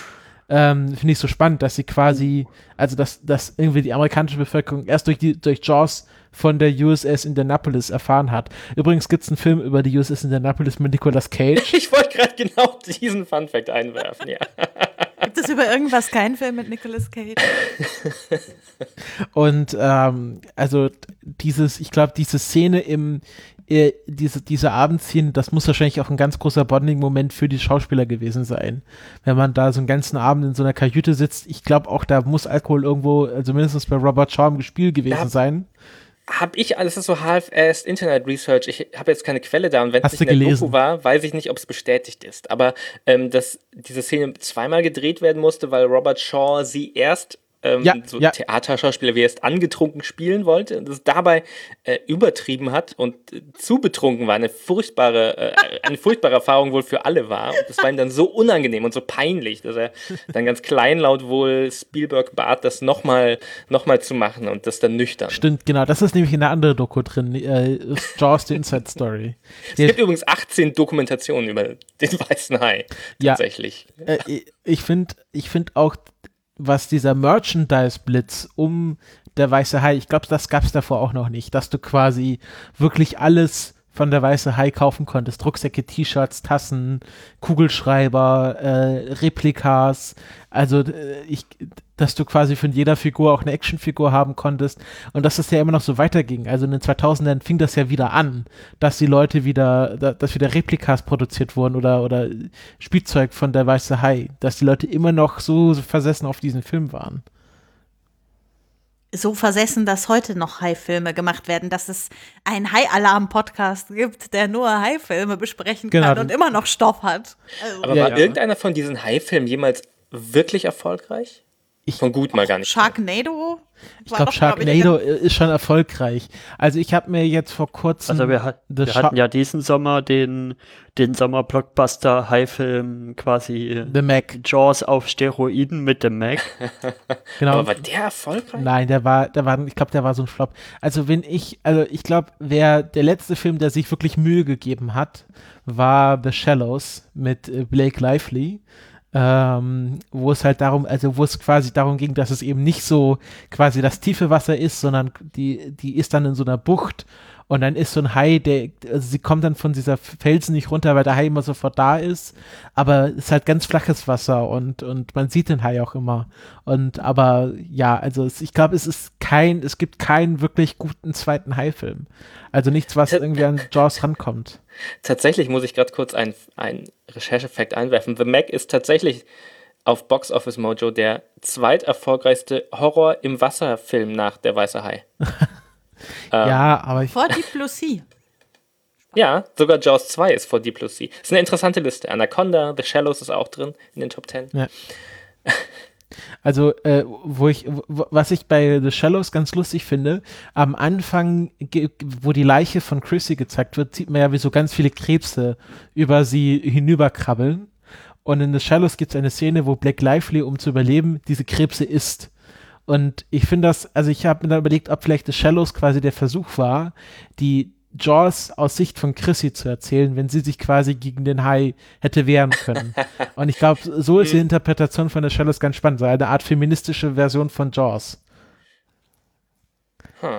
ähm, finde ich so spannend, dass sie quasi, also dass, dass irgendwie die amerikanische Bevölkerung erst durch die durch Jaws von der USS Indianapolis erfahren hat. Übrigens gibt es einen Film über die USS Indianapolis mit Nicolas Cage. Ich wollte gerade genau diesen Funfact einwerfen, ja. Gibt es über irgendwas keinen Film mit Nicolas Cage? Und ähm, also dieses, ich glaube, diese Szene im, äh, diese, diese Abendszene, das muss wahrscheinlich auch ein ganz großer Bonding-Moment für die Schauspieler gewesen sein. Wenn man da so einen ganzen Abend in so einer Kajüte sitzt, ich glaube auch, da muss Alkohol irgendwo, also mindestens bei Robert Shaw im Spiel gewesen ja. sein habe ich, alles ist so half-assed Internet Research. Ich habe jetzt keine Quelle da und wenn es nicht in der gelesen? Doku war, weiß ich nicht, ob es bestätigt ist. Aber ähm, dass diese Szene zweimal gedreht werden musste, weil Robert Shaw sie erst ähm, ja, so ja. Theaterschauspieler wie er es angetrunken spielen wollte und es dabei äh, übertrieben hat und äh, zu betrunken war. Eine furchtbare, äh, eine furchtbare Erfahrung wohl für alle war. Und das war ihm dann so unangenehm und so peinlich, dass er dann ganz kleinlaut wohl Spielberg bat, das nochmal noch mal zu machen und das dann nüchtern. Stimmt, genau. Das ist nämlich in der anderen Doku drin. Äh, Jaws, the Inside Story. Es gibt übrigens 18 Dokumentationen über den weißen Hai. Tatsächlich. Äh, ich finde ich find auch was dieser Merchandise-Blitz um der weiße Hai, ich glaube, das gab es davor auch noch nicht, dass du quasi wirklich alles von der Weiße Hai kaufen konntest. Rucksäcke, T-Shirts, Tassen, Kugelschreiber, äh, Replikas. Also äh, ich, dass du quasi von jeder Figur auch eine Actionfigur haben konntest und dass es ja immer noch so weiterging. Also in den 2000ern fing das ja wieder an, dass die Leute wieder, da, dass wieder Replikas produziert wurden oder, oder Spielzeug von der Weiße Hai, dass die Leute immer noch so versessen auf diesen Film waren so versessen, dass heute noch Hai-Filme gemacht werden, dass es einen Hai-Alarm-Podcast gibt, der nur Hai-Filme besprechen genau. kann und immer noch Stoff hat. Also. Aber war ja. irgendeiner von diesen Hai-Filmen jemals wirklich erfolgreich? Ich, Von gut mal gar nicht. Sharknado? Ich glaube, Sharknado ist schon erfolgreich. Also ich habe mir jetzt vor kurzem. Also wir, hat, wir hatten ja diesen Sommer den, den Sommer-Blockbuster High-Film quasi The Mac. Jaws auf Steroiden mit dem Mac. genau. Aber war der erfolgreich? Nein, der war, der war, ich glaube, der war so ein Flop. Also wenn ich, also ich glaube, wer der letzte Film, der sich wirklich Mühe gegeben hat, war The Shallows mit äh, Blake Lively ähm, wo es halt darum, also wo es quasi darum ging, dass es eben nicht so quasi das tiefe Wasser ist, sondern die, die ist dann in so einer Bucht und dann ist so ein Hai, der, also sie kommt dann von dieser Felsen nicht runter, weil der Hai immer sofort da ist, aber es ist halt ganz flaches Wasser und, und man sieht den Hai auch immer. Und aber ja, also es, ich glaube, es ist kein, es gibt keinen wirklich guten zweiten Hai-Film. Also nichts, was irgendwie an Jaws rankommt. Tatsächlich muss ich gerade kurz ein, ein Rechercheffekt einwerfen. The Mac ist tatsächlich auf Box Office Mojo der zweiterfolgreichste Horror im Wasser-Film nach Der Weiße Hai. ähm, ja, aber ich. Vor Deep Blue Sea. Ja, sogar Jaws 2 ist vor Deep Blue Sea. Ist eine interessante Liste. Anaconda, The Shallows ist auch drin in den Top 10. Ja. Also, äh, wo ich, was ich bei The Shallows ganz lustig finde, am Anfang, wo die Leiche von Chrissy gezeigt wird, sieht man ja, wie so ganz viele Krebse über sie hinüberkrabbeln. Und in The Shallows gibt es eine Szene, wo Black Lively, um zu überleben, diese Krebse isst. Und ich finde das, also ich habe mir dann überlegt, ob vielleicht The Shallows quasi der Versuch war, die Jaws aus Sicht von Chrissy zu erzählen, wenn sie sich quasi gegen den Hai hätte wehren können. Und ich glaube, so ist die Interpretation von der Shallows ganz spannend, so eine Art feministische Version von Jaws.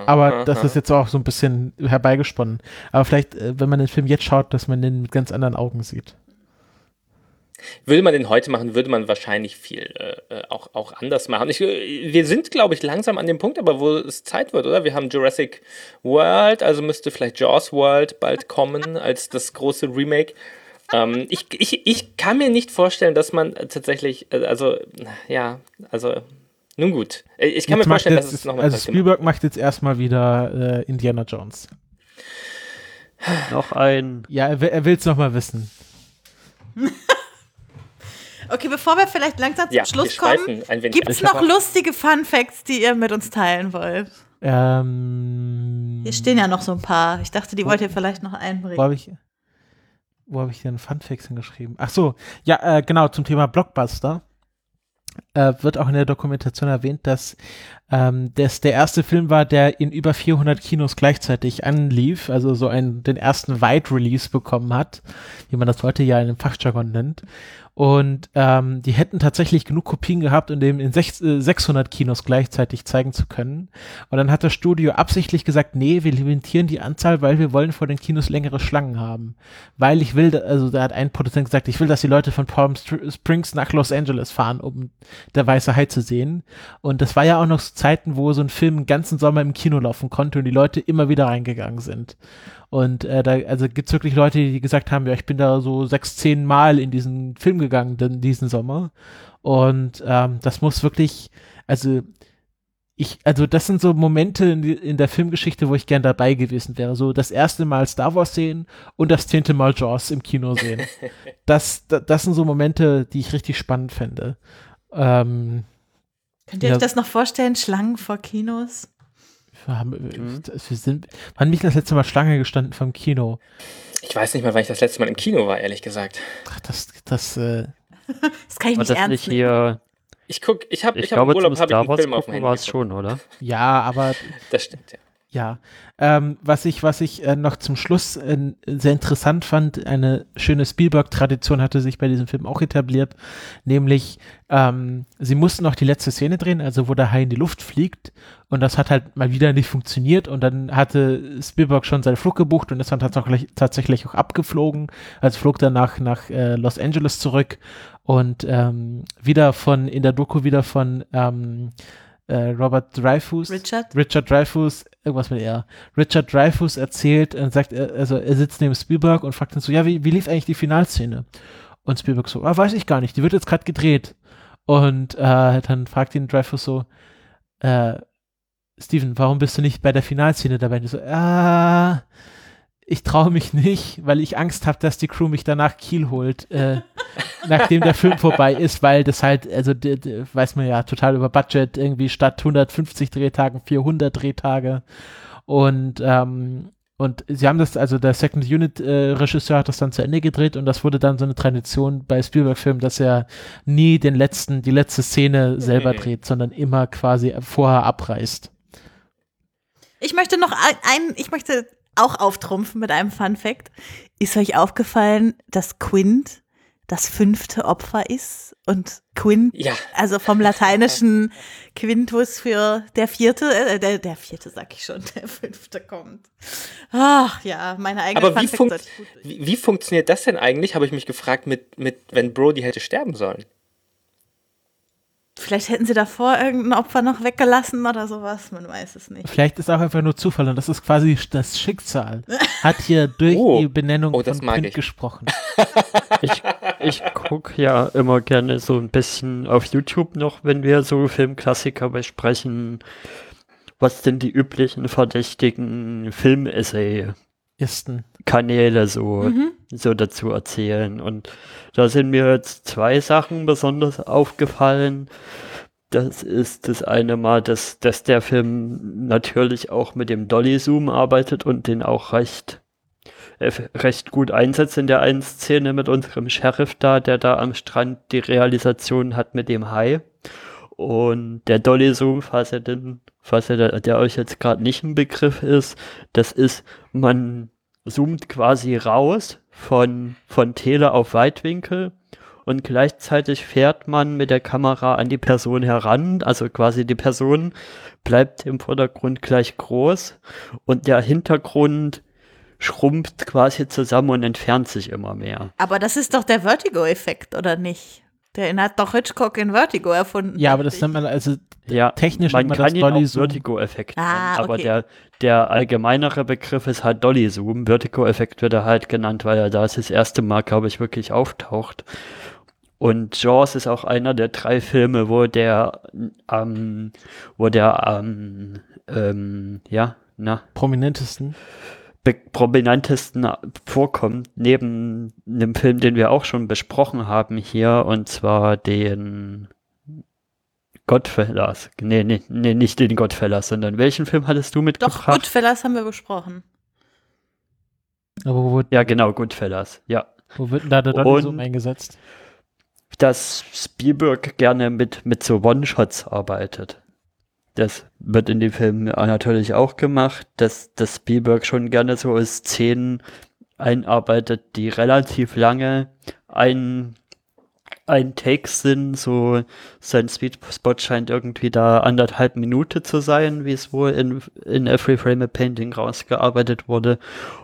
Aber das ist jetzt auch so ein bisschen herbeigesponnen. Aber vielleicht, äh, wenn man den Film jetzt schaut, dass man den mit ganz anderen Augen sieht. Würde man den heute machen, würde man wahrscheinlich viel äh, äh, auch, auch anders machen. Ich, äh, wir sind, glaube ich, langsam an dem Punkt, aber wo es Zeit wird, oder? Wir haben Jurassic World, also müsste vielleicht Jaws World bald kommen als das große Remake. Ähm, ich, ich, ich kann mir nicht vorstellen, dass man tatsächlich, äh, also, ja, also, nun gut. Ich kann jetzt mir vorstellen, jetzt, dass es nochmal. Also, Spielberg macht jetzt erstmal wieder äh, Indiana Jones. Noch ein. Ja, er, er will es nochmal wissen. Okay, bevor wir vielleicht langsam zum ja, Schluss kommen, gibt es noch lustige Fun Facts, die ihr mit uns teilen wollt? Ähm, Hier stehen ja noch so ein paar. Ich dachte, die wollt ihr vielleicht noch einbringen. Wo habe ich, hab ich denn Fun Facts hingeschrieben? Ach so, ja, äh, genau, zum Thema Blockbuster. Äh, wird auch in der Dokumentation erwähnt, dass ähm, das der erste Film war, der in über 400 Kinos gleichzeitig anlief, also so einen, den ersten Wide Release bekommen hat, wie man das heute ja in dem Fachjargon nennt. Und ähm, die hätten tatsächlich genug Kopien gehabt, um dem in 600 äh, Kinos gleichzeitig zeigen zu können. Und dann hat das Studio absichtlich gesagt, nee, wir limitieren die Anzahl, weil wir wollen vor den Kinos längere Schlangen haben. Weil ich will, also da hat ein Produzent gesagt, ich will, dass die Leute von Palm Springs nach Los Angeles fahren, um der weiße Hai zu sehen. Und das war ja auch noch so Zeiten, wo so ein Film einen ganzen Sommer im Kino laufen konnte und die Leute immer wieder reingegangen sind. Und äh, da also gibt's wirklich Leute, die gesagt haben, ja, ich bin da so sechs, zehn Mal in diesen Film gegangen denn diesen Sommer. Und ähm, das muss wirklich, also ich, also das sind so Momente in, in, der Filmgeschichte, wo ich gern dabei gewesen wäre. So das erste Mal Star Wars sehen und das zehnte Mal Jaws im Kino sehen. das, das, das sind so Momente, die ich richtig spannend fände. Ähm, Könnt ihr ja, euch das noch vorstellen, Schlangen vor Kinos? Wir haben, mhm. wir sind, wann bin ich das letzte Mal Schlange gestanden vom Kino? Ich weiß nicht mal, wann ich das letzte Mal im Kino war, ehrlich gesagt. Ach, das, das, äh, das kann ich nicht ernst nicht hier, Ich guck, ich habe, ich, ich habe Urlaub, habe ich einen Film auf dem Handy. war es schon, oder? Ja, aber. Das stimmt, ja. Ja, ähm, was ich, was ich äh, noch zum Schluss äh, sehr interessant fand, eine schöne Spielberg-Tradition hatte sich bei diesem Film auch etabliert, nämlich ähm, sie mussten noch die letzte Szene drehen, also wo der Hai in die Luft fliegt und das hat halt mal wieder nicht funktioniert und dann hatte Spielberg schon seinen Flug gebucht und ist dann tatsächlich, tatsächlich auch abgeflogen, also flog dann nach, nach äh, Los Angeles zurück und ähm, wieder von, in der Doku wieder von ähm, äh, Robert Dreyfus. Richard? Richard Dreyfus, irgendwas mit er. Richard Dreyfus erzählt und sagt, er, also er sitzt neben Spielberg und fragt ihn so, ja, wie, wie lief eigentlich die Finalszene? Und Spielberg so, ah, weiß ich gar nicht, die wird jetzt gerade gedreht. Und äh, dann fragt ihn Dreyfus so, äh, Steven, warum bist du nicht bei der Finalszene dabei? Und so, ah, ich traue mich nicht, weil ich Angst habe, dass die Crew mich danach Kiel holt, äh, nachdem der Film vorbei ist, weil das halt, also weiß man ja, total über Budget, irgendwie statt 150 Drehtagen 400 Drehtage und ähm, und sie haben das, also der Second Unit äh, Regisseur hat das dann zu Ende gedreht und das wurde dann so eine Tradition bei Spielberg-Filmen, dass er nie den letzten, die letzte Szene selber Okay. dreht, sondern immer quasi vorher abreißt. Ich möchte noch ein, ein, ich möchte auch auftrumpfen mit einem Fun Fact. Ist euch aufgefallen, dass Quint das fünfte Opfer ist und Quint, Ja. also vom lateinischen Quintus für der vierte, äh, der, der vierte sag ich schon, der fünfte kommt. Ach ja, meine eigene Aber wie, funkt, wie, wie funktioniert das denn eigentlich, habe ich mich gefragt, mit, mit wenn Brody hätte sterben sollen? Vielleicht hätten sie davor irgendein Opfer noch weggelassen oder sowas, man weiß es nicht. Vielleicht ist auch einfach nur Zufall und das ist quasi das Schicksal. Hat hier durch Oh. die Benennung Oh, das von Quint ich. gesprochen. Ich, ich gucke ja immer gerne so ein bisschen auf YouTube noch, wenn wir so Filmklassiker besprechen. Was sind die üblichen verdächtigen Film-Essay-Kanäle Ist so, so dazu erzählen? Und da sind mir jetzt zwei Sachen besonders aufgefallen. Das ist das eine Mal, dass, dass der Film natürlich auch mit dem Dolly-Zoom arbeitet und den auch recht äh, recht gut einsetzt in der einen Szene mit unserem Sheriff da, der da am Strand die Realisation hat mit dem Hai. Und der Dolly Zoom, falls er denn, falls er der, der euch jetzt gerade nicht ein Begriff ist, das ist, man zoomt quasi raus von, von Tele auf Weitwinkel und gleichzeitig fährt man mit der Kamera an die Person heran, also quasi die Person bleibt im Vordergrund gleich groß und der Hintergrund schrumpft quasi zusammen und entfernt sich immer mehr. Aber das ist doch der Vertigo-Effekt, oder nicht? Der hat doch Hitchcock in Vertigo erfunden. Ja, aber das nennt man also Ja, technisch man nennt man kann das ihn auch Dolly Zoom. Vertigo-Effekt Ah, nennen, aber okay. der, der allgemeinere Begriff ist halt Dolly Zoom. Vertigo-Effekt wird er halt genannt, weil er da das erste Mal, glaube ich, wirklich auftaucht. Und Jaws ist auch einer der drei Filme, wo der, ähm, wo der, ähm, ähm, ja, na, prominentesten. Prominentesten vorkommt, neben einem Film, den wir auch schon besprochen haben hier, und zwar den Godfellas. Nee, nee, nee, nicht den Godfellas, sondern welchen Film hattest du Doch, mitgebracht? Goodfellas haben wir besprochen. Aber wo, wird- Ja, genau, Goodfellas. Ja. wo wird denn da der Und- eingesetzt? Dass Spielberg gerne mit, mit so One-Shots arbeitet. Das wird in dem Film natürlich auch gemacht, dass, dass Spielberg schon gerne so Szenen einarbeitet, die relativ lange ein, ein Take sind. So sein Sweet Spot scheint irgendwie da anderthalb Minute zu sein, wie es wohl in, in Every Frame a Painting rausgearbeitet wurde.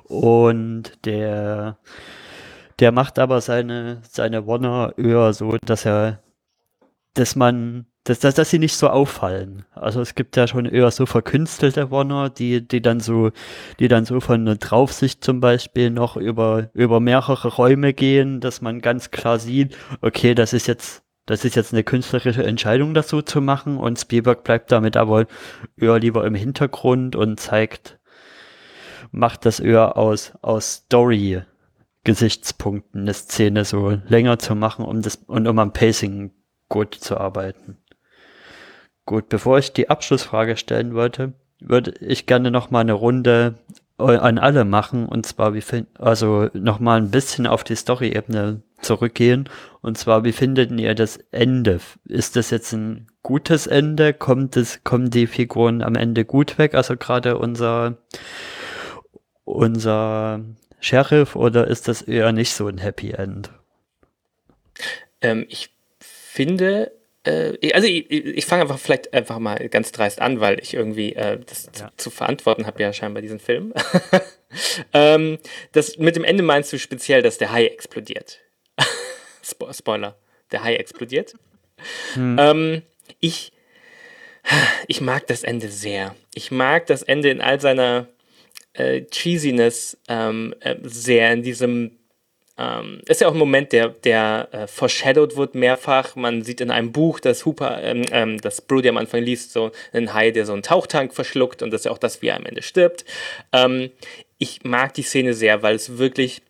Und der der macht aber seine, seine Warner eher so, dass er, dass man, dass, dass, dass sie nicht so auffallen. Also es gibt ja schon eher so verkünstelte Warner, die, die dann so, die dann so von einer Draufsicht zum Beispiel noch über, über mehrere Räume gehen, dass man ganz klar sieht, okay, das ist jetzt, das ist jetzt eine künstlerische Entscheidung, das so zu machen und Spielberg bleibt damit aber eher lieber im Hintergrund und zeigt, macht das eher aus, aus Story Gesichtspunkten eine Szene so länger zu machen, um das und um am Pacing gut zu arbeiten. Gut, bevor ich die Abschlussfrage stellen wollte, würde ich gerne noch mal eine Runde an alle machen. Und zwar, wie find, also nochmal ein bisschen auf die Story-Ebene zurückgehen. Und zwar, wie findet ihr das Ende? Ist das jetzt ein gutes Ende? Kommt es, kommen die Figuren am Ende gut weg? Also gerade unser, unser Sheriff oder ist das eher nicht so ein Happy End? Ähm, ich finde, äh, also ich, ich fange einfach vielleicht einfach mal ganz dreist an, weil ich irgendwie äh, das ja. zu, zu, verantworten habe ja scheinbar diesen Film. ähm, das mit dem Ende meinst du speziell, dass der Hai explodiert. Spo Spoiler, der Hai explodiert. Hm. Ähm, ich ich mag das Ende sehr. Ich mag das Ende in all seiner äh, Cheesiness ähm, äh, sehr, in diesem ähm, ist ja auch ein Moment, der, der äh, foreshadowed wird mehrfach. Man sieht in einem Buch, das Hooper, ähm, ähm, das Brody am Anfang liest, so einen Hai, der so einen Tauchtank verschluckt und das ist ja auch das, wie er am Ende stirbt. Ähm, ich mag die Szene sehr, weil es wirklich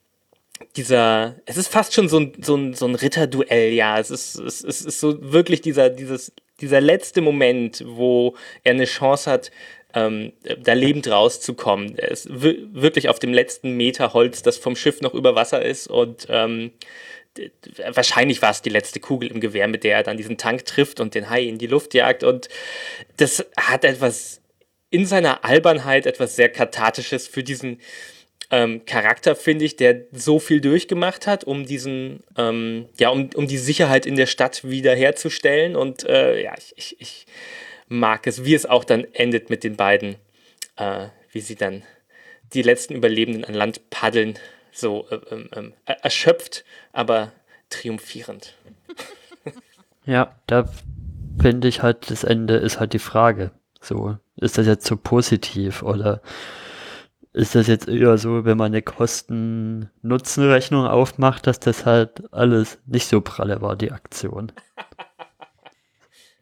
dieser, es ist fast schon so ein, so ein, so ein Ritterduell, ja. Es ist, es, es ist so wirklich dieser, dieses, dieser letzte Moment, wo er eine Chance hat, ähm, da lebend rauszukommen. Er ist wirklich auf dem letzten Meter Holz, das vom Schiff noch über Wasser ist und ähm, wahrscheinlich war es die letzte Kugel im Gewehr, mit der er dann diesen Tank trifft und den Hai in die Luft jagt und das hat etwas in seiner Albernheit etwas sehr kathartisches für diesen ähm, Charakter, finde ich, der so viel durchgemacht hat, um diesen, ähm, ja, um, um die Sicherheit in der Stadt wiederherzustellen und äh, ja, ich, ich, ich mag es, wie es auch dann endet mit den beiden, äh, wie sie dann die letzten Überlebenden an Land paddeln, so äh, ähm, ähm erschöpft, aber triumphierend. Ja, da finde ich halt, das Ende ist halt die Frage. So, ist das jetzt so positiv oder ist das jetzt eher so, wenn man eine Kosten-Nutzen-Rechnung aufmacht, dass das halt alles nicht so pralle war, die Aktion?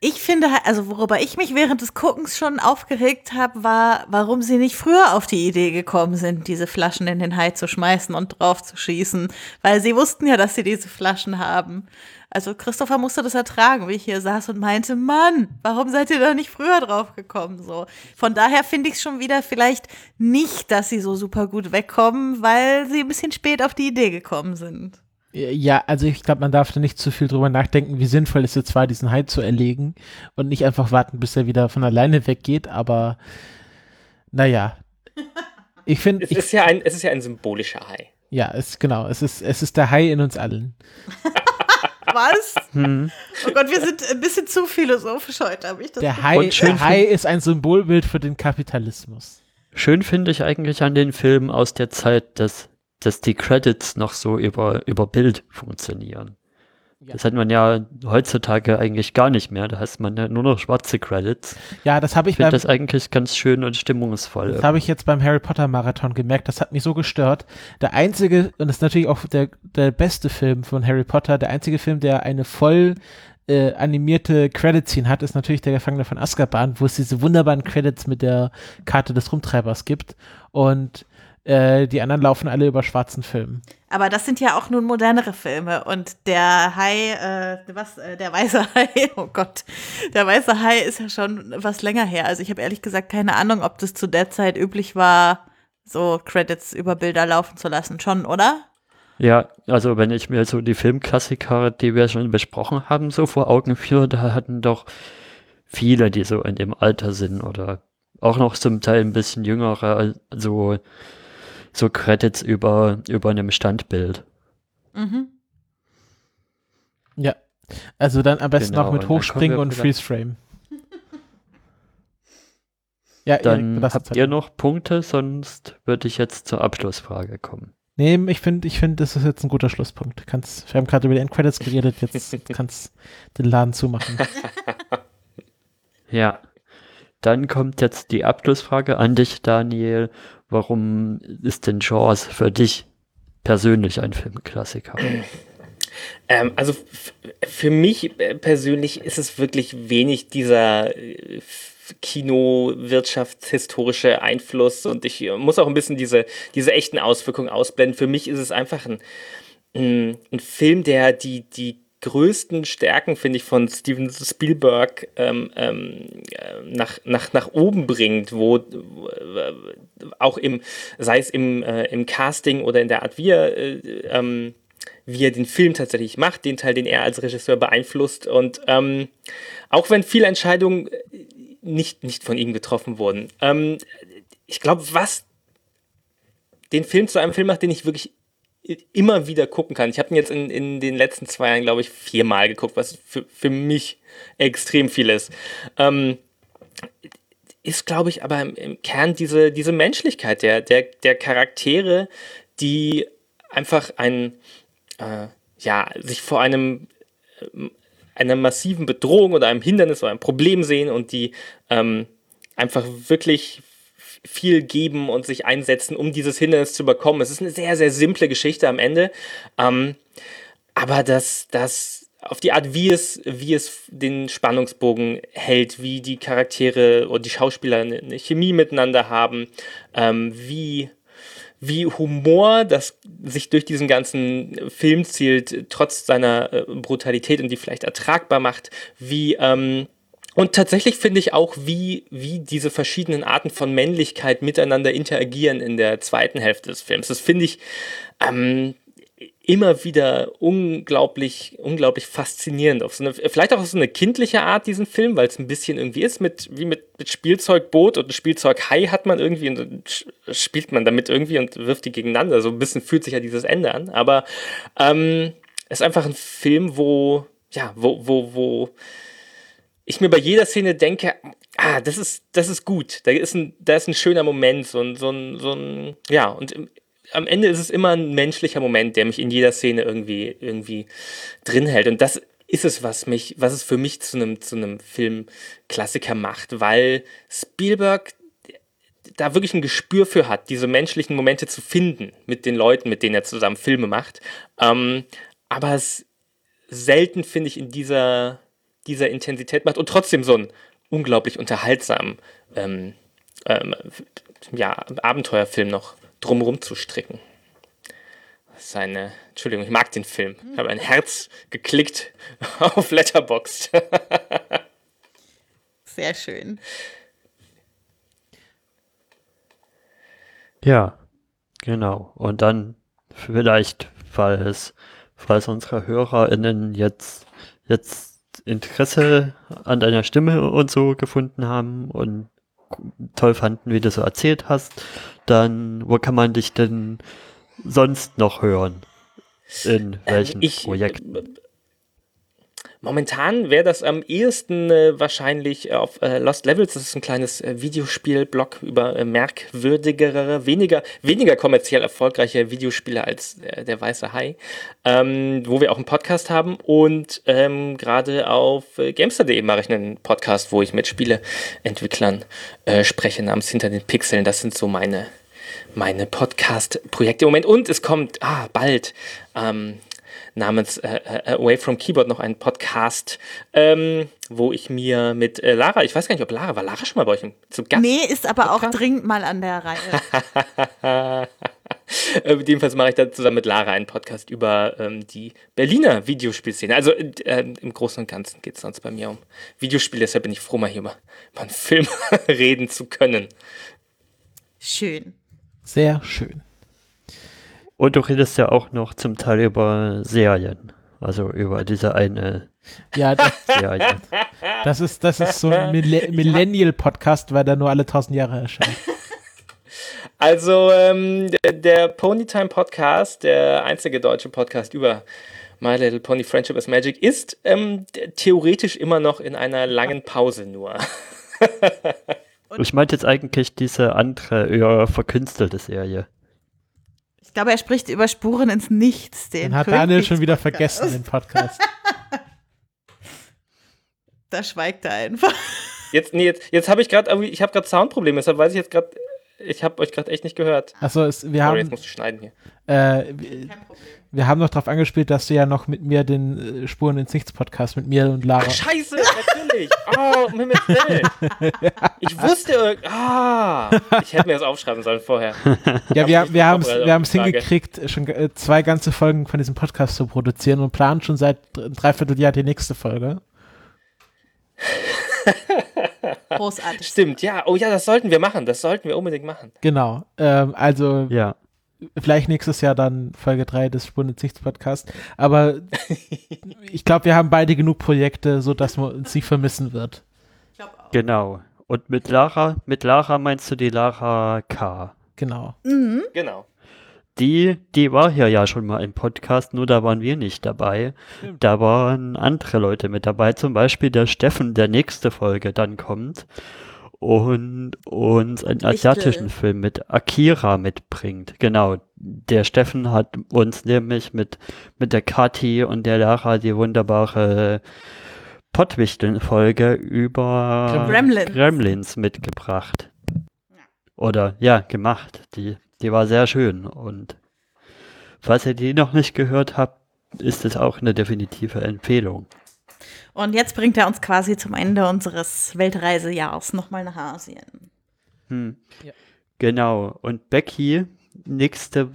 Ich finde, also worüber ich mich während des Guckens schon aufgeregt habe, war, warum sie nicht früher auf die Idee gekommen sind, diese Flaschen in den Hai zu schmeißen und drauf zu schießen, weil sie wussten ja, dass sie diese Flaschen haben. Also Christopher musste das ertragen, wie ich hier saß und meinte, Mann, warum seid ihr da nicht früher drauf gekommen? So. Von daher finde ich es schon wieder vielleicht nicht, dass sie so super gut wegkommen, weil sie ein bisschen spät auf die Idee gekommen sind. Ja, also ich glaube, man darf da nicht zu viel drüber nachdenken, wie sinnvoll es jetzt war, diesen Hai zu erlegen und nicht einfach warten, bis er wieder von alleine weggeht, aber naja. Ich finde. Es, ist ja ein, es ist ja ein symbolischer Hai. Ja, es, genau. Es ist, es ist der Hai in uns allen. Was? Hm. Oh Gott, wir sind ein bisschen zu philosophisch heute, habe ich das Der Hai, der Hai ist ein Symbolbild für den Kapitalismus. Schön finde ich eigentlich an den Filmen aus der Zeit, dass dass die Credits noch so über, über Bild funktionieren. Ja. Das hat man ja heutzutage eigentlich gar nicht mehr. Da heißt man ja nur noch schwarze Credits. Ja, das habe ich. Ich finde das eigentlich ganz schön und stimmungsvoll. Das habe ich jetzt beim Harry Potter Marathon gemerkt. Das hat mich so gestört. Der einzige, und das ist natürlich auch der, der beste Film von Harry Potter, der einzige Film, der eine voll äh, animierte Credit-Scene hat, ist natürlich der Gefangene von Azkaban, wo es diese wunderbaren Credits mit der Karte des Rumtreibers gibt. Und äh, die anderen laufen alle über schwarzen Filmen. Aber das sind ja auch nun modernere Filme und der Hai, äh, was, äh, der weiße Hai, oh Gott, der weiße Hai ist ja schon was länger her. Also ich habe ehrlich gesagt keine Ahnung, ob das zu der Zeit üblich war, so Credits über Bilder laufen zu lassen. Schon, oder? Ja, also wenn ich mir so die Filmklassiker, die wir schon besprochen haben, so vor Augen führe, da hatten doch viele, die so in dem Alter sind oder auch noch zum Teil ein bisschen jüngere, so so Credits über, über einem Standbild. Mhm. Ja. Also dann am besten genau, noch mit Hochspringen und Freeze Frame. ja, dann Erik, habt ihr noch Punkte, sonst würde ich jetzt zur Abschlussfrage kommen. Nee, ich finde, ich finde, das ist jetzt ein guter Schlusspunkt. Kannst, wir haben gerade über die Endcredits geredet, jetzt kannst den Laden zumachen. ja. Dann kommt jetzt die Abschlussfrage an dich, Daniel. Warum ist denn Jaws für dich persönlich ein Filmklassiker? Ähm, also für mich persönlich ist es wirklich wenig dieser äh, Kinowirtschaftshistorische Einfluss und ich muss auch ein bisschen diese, diese echten Auswirkungen ausblenden. Für mich ist es einfach ein, ein, ein Film, der die, die größten Stärken, finde ich, von Steven Spielberg ähm, ähm, äh, nach, nach, nach oben bringt, wo, wo äh, auch im, sei es im, äh, im Casting oder in der Art, wie er, äh, ähm, wie er den Film tatsächlich macht, den Teil, den er als Regisseur beeinflusst. Und ähm, auch wenn viele Entscheidungen nicht, nicht von ihm getroffen wurden, ähm, ich glaube, was den Film zu einem Film macht, den ich wirklich immer wieder gucken kann. Ich habe ihn jetzt in, in den letzten zwei Jahren, glaube ich, viermal geguckt, was für, für mich extrem viel ist. Ähm, ist, glaube ich, aber im, im, Kern diese, diese Menschlichkeit der, der, der Charaktere, die einfach ein, äh, ja, sich vor einem, äh, einer massiven Bedrohung oder einem Hindernis oder einem Problem sehen und die ähm, einfach wirklich viel geben und sich einsetzen, um dieses Hindernis zu überkommen. Es ist eine sehr, sehr simple Geschichte am Ende. Ähm, aber das, das auf die Art, wie es, wie es den Spannungsbogen hält, wie die Charaktere und die Schauspieler eine, Chemie miteinander haben, ähm, wie, wie Humor, das sich durch diesen ganzen Film zielt, trotz seiner äh, Brutalität und die vielleicht ertragbar macht, wie ähm, und tatsächlich finde ich auch, wie, wie diese verschiedenen Arten von Männlichkeit miteinander interagieren in der zweiten Hälfte des Films. Das finde ich ähm, immer wieder unglaublich, unglaublich faszinierend. Auf so eine, vielleicht auch auf so eine kindliche Art, diesen Film, weil es ein bisschen irgendwie ist, mit, wie mit, mit Spielzeugboot und Spielzeughai hat man irgendwie und spielt man damit irgendwie und wirft die gegeneinander. So ein bisschen fühlt sich ja dieses Ende an. Aber ähm, es ist einfach ein Film, wo, ja, wo, wo, wo ich mir bei jeder Szene denke, ah, das ist, das ist gut. Da ist ein, da ist ein schöner Moment, so ein, so ein, so ein ja, und am Ende ist es immer ein menschlicher Moment, der mich in jeder Szene irgendwie, irgendwie drin hält. Und das ist es, was mich, was es für mich zu einem, zu einem Filmklassiker macht, weil Spielberg da wirklich ein Gespür für hat, diese menschlichen Momente zu finden mit den Leuten, mit denen er zusammen Filme macht. Ähm, aber es selten, finde ich, in dieser, dieser Intensität macht und trotzdem so einen unglaublich unterhaltsamen ähm, ähm, ja, Abenteuerfilm noch drumherum zu stricken. Seine, Entschuldigung, ich mag den Film. Ich habe ein Herz geklickt auf Letterboxd. Sehr schön. Ja, genau. Und dann vielleicht, falls, falls unsere HörerInnen jetzt, jetzt Interesse an deiner Stimme und so gefunden haben und toll fanden, wie du so erzählt hast, dann wo kann man dich denn sonst noch hören? In ähm, welchen ich, Projekten? Momentan wäre das am ehesten äh, wahrscheinlich auf äh, Lost Levels. Das ist ein kleines äh, Videospiel-Blog über äh, merkwürdigere, weniger, weniger kommerziell erfolgreiche Videospiele als äh, der Weiße Hai, ähm, wo wir auch einen Podcast haben. Und ähm, gerade auf äh, Gamester.de mache ich einen Podcast, wo ich mit Spieleentwicklern äh, spreche, namens Hinter den Pixeln. Das sind so meine, meine Podcast-Projekte im Moment. Und es kommt ah, bald ähm, namens äh, äh, Away from Keyboard noch einen Podcast, ähm, wo ich mir mit äh, Lara, ich weiß gar nicht, ob Lara, war Lara schon mal bei euch zu Gast? Nee, ist aber Podcast? auch dringend mal an der Reihe. äh, jedenfalls mache ich da zusammen mit Lara einen Podcast über ähm, die Berliner Videospielszene. Also äh, im Großen und Ganzen geht es sonst bei mir um Videospiele, deshalb bin ich froh, mal hier über, über einen Film reden zu können. Schön. Sehr schön. Und du redest ja auch noch zum Teil über Serien. Also über diese eine ja, das, Serie. Das ist, das ist so ein Millennial-Podcast, weil der nur alle tausend Jahre erscheint. Also ähm, der, der Ponytime Podcast, der einzige deutsche Podcast über My Little Pony Friendship is Magic, ist ähm, theoretisch immer noch in einer langen Pause nur. ich meinte jetzt eigentlich diese andere, eher verkünstelte Serie. Glaube, er spricht über Spuren ins Nichts. Den, den hat Daniel schon wieder vergessen, den Podcast. da schweigt er einfach. Jetzt, nee, jetzt, jetzt habe ich gerade, ich habe gerade Soundprobleme, deshalb weiß ich jetzt gerade Ich habe euch gerade echt nicht gehört. Achso, es, wir Sorry, jetzt haben, musst du schneiden hier. äh, wir, wir haben noch darauf angespielt, dass du ja noch mit mir den äh, Spuren ins Nichts Podcast mit mir und Lara. Ach, scheiße, natürlich. Oh, um Himmels Willen. Ich wusste, ah, ich hätte mir das aufschreiben sollen vorher. Ja, wir, wir haben es hingekriegt, schon äh, zwei ganze Folgen von diesem Podcast zu produzieren und planen schon seit dr- dreiviertel Jahr die nächste Folge. Großartig. Stimmt, ja. Oh ja, das sollten wir machen. Das sollten wir unbedingt machen. Genau. Ähm, also Ja. vielleicht nächstes Jahr dann Folge 3 des Spuren ins Nichts Podcast. Aber ich glaube, wir haben beide genug Projekte, sodass man uns nicht vermissen wird. Genau. Und mit Lara, mit Lara meinst du die Lara K. Genau. Genau. Die, die war hier ja schon mal im Podcast, nur da waren wir nicht dabei. Da waren andere Leute mit dabei, zum Beispiel der Steffen, der nächste Folge dann kommt und uns einen asiatischen Film mit Akira mitbringt. Genau. Der Steffen hat uns nämlich mit, mit der Kathi und der Lara die wunderbare Pottwichteln-Folge über Gremlins. Gremlins mitgebracht. Oder ja, gemacht. Die, die war sehr schön. Und falls ihr die noch nicht gehört habt, ist es auch eine definitive Empfehlung. Und jetzt bringt er uns quasi zum Ende unseres Weltreisejahrs nochmal nach Asien. Hm. Ja. Genau. Und Becky, nächste,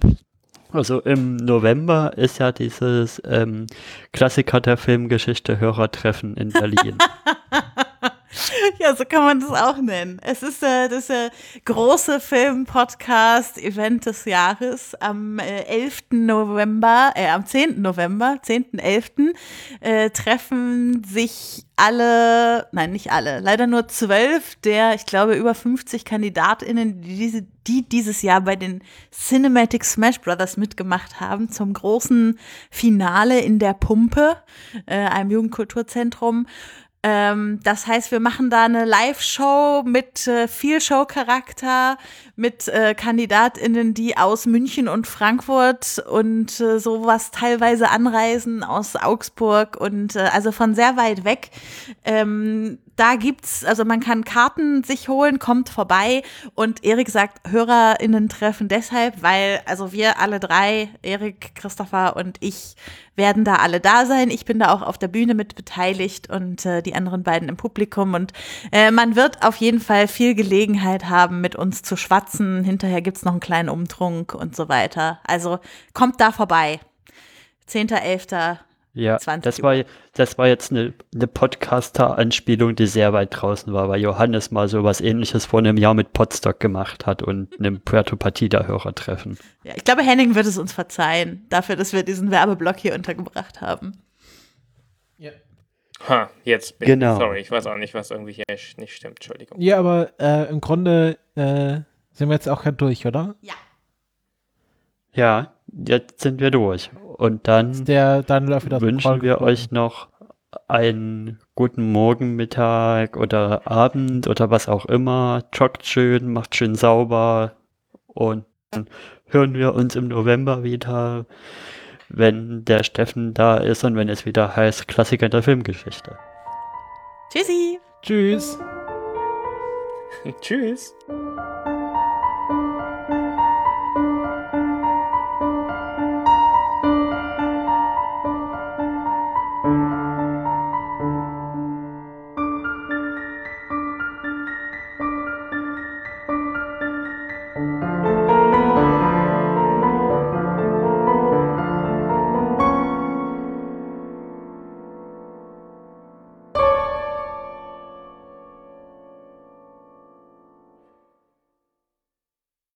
also im November ist ja dieses ähm, Klassiker der Filmgeschichte Hörertreffen in Berlin. Ja, so kann man das auch nennen. Es ist äh, das äh, große Film-Podcast-Event des Jahres am äh, 11. November, äh, am 10. November, 10.11. Äh, treffen sich alle, nein, nicht alle, leider nur zwölf der, ich glaube, über 50 KandidatInnen, die, diese, die dieses Jahr bei den Cinematic Smash Brothers mitgemacht haben, zum großen Finale in der Pumpe, äh, einem Jugendkulturzentrum. Ähm, das heißt, wir machen da eine Live-Show mit äh, viel Show-Charakter, mit äh, KandidatInnen, die aus München und Frankfurt und äh, sowas teilweise anreisen, aus Augsburg und äh, also von sehr weit weg. Ähm, da gibt's, also man kann Karten sich holen, kommt vorbei und Erik sagt HörerInnen treffen deshalb, weil also wir alle drei, Erik, Christopher und ich, werden da alle da sein. Ich bin da auch auf der Bühne mit beteiligt und äh, die anderen beiden im Publikum und äh, man wird auf jeden Fall viel Gelegenheit haben, mit uns zu schwatzen. Hinterher gibt's noch einen kleinen Umtrunk und so weiter. Also kommt da vorbei. 10.11. Ja, 20 das war, das war jetzt eine, eine Podcaster-Anspielung, die sehr weit draußen war, weil Johannes mal so was ähnliches vor einem Jahr mit Podstock gemacht hat und einem Puerto Partida-Hörertreffen. Ja, ich glaube, Henning wird es uns verzeihen, dafür, dass wir diesen Werbeblock hier untergebracht haben. Ha, jetzt bin Genau. Sorry, ich weiß auch nicht, was irgendwie hier nicht stimmt. Entschuldigung. Ja, aber äh, im Grunde äh, sind wir jetzt auch gerade durch, oder? Ja. Ja, jetzt sind wir durch. Und dann der dem wünschen wir euch noch einen guten Morgen, Mittag oder Abend oder was auch immer. Joggt schön, macht schön sauber und dann hören wir uns im November wieder, wenn der Steffen da ist und wenn es wieder heißt Klassiker der Filmgeschichte. Tschüssi. Tschüss. Tschüss.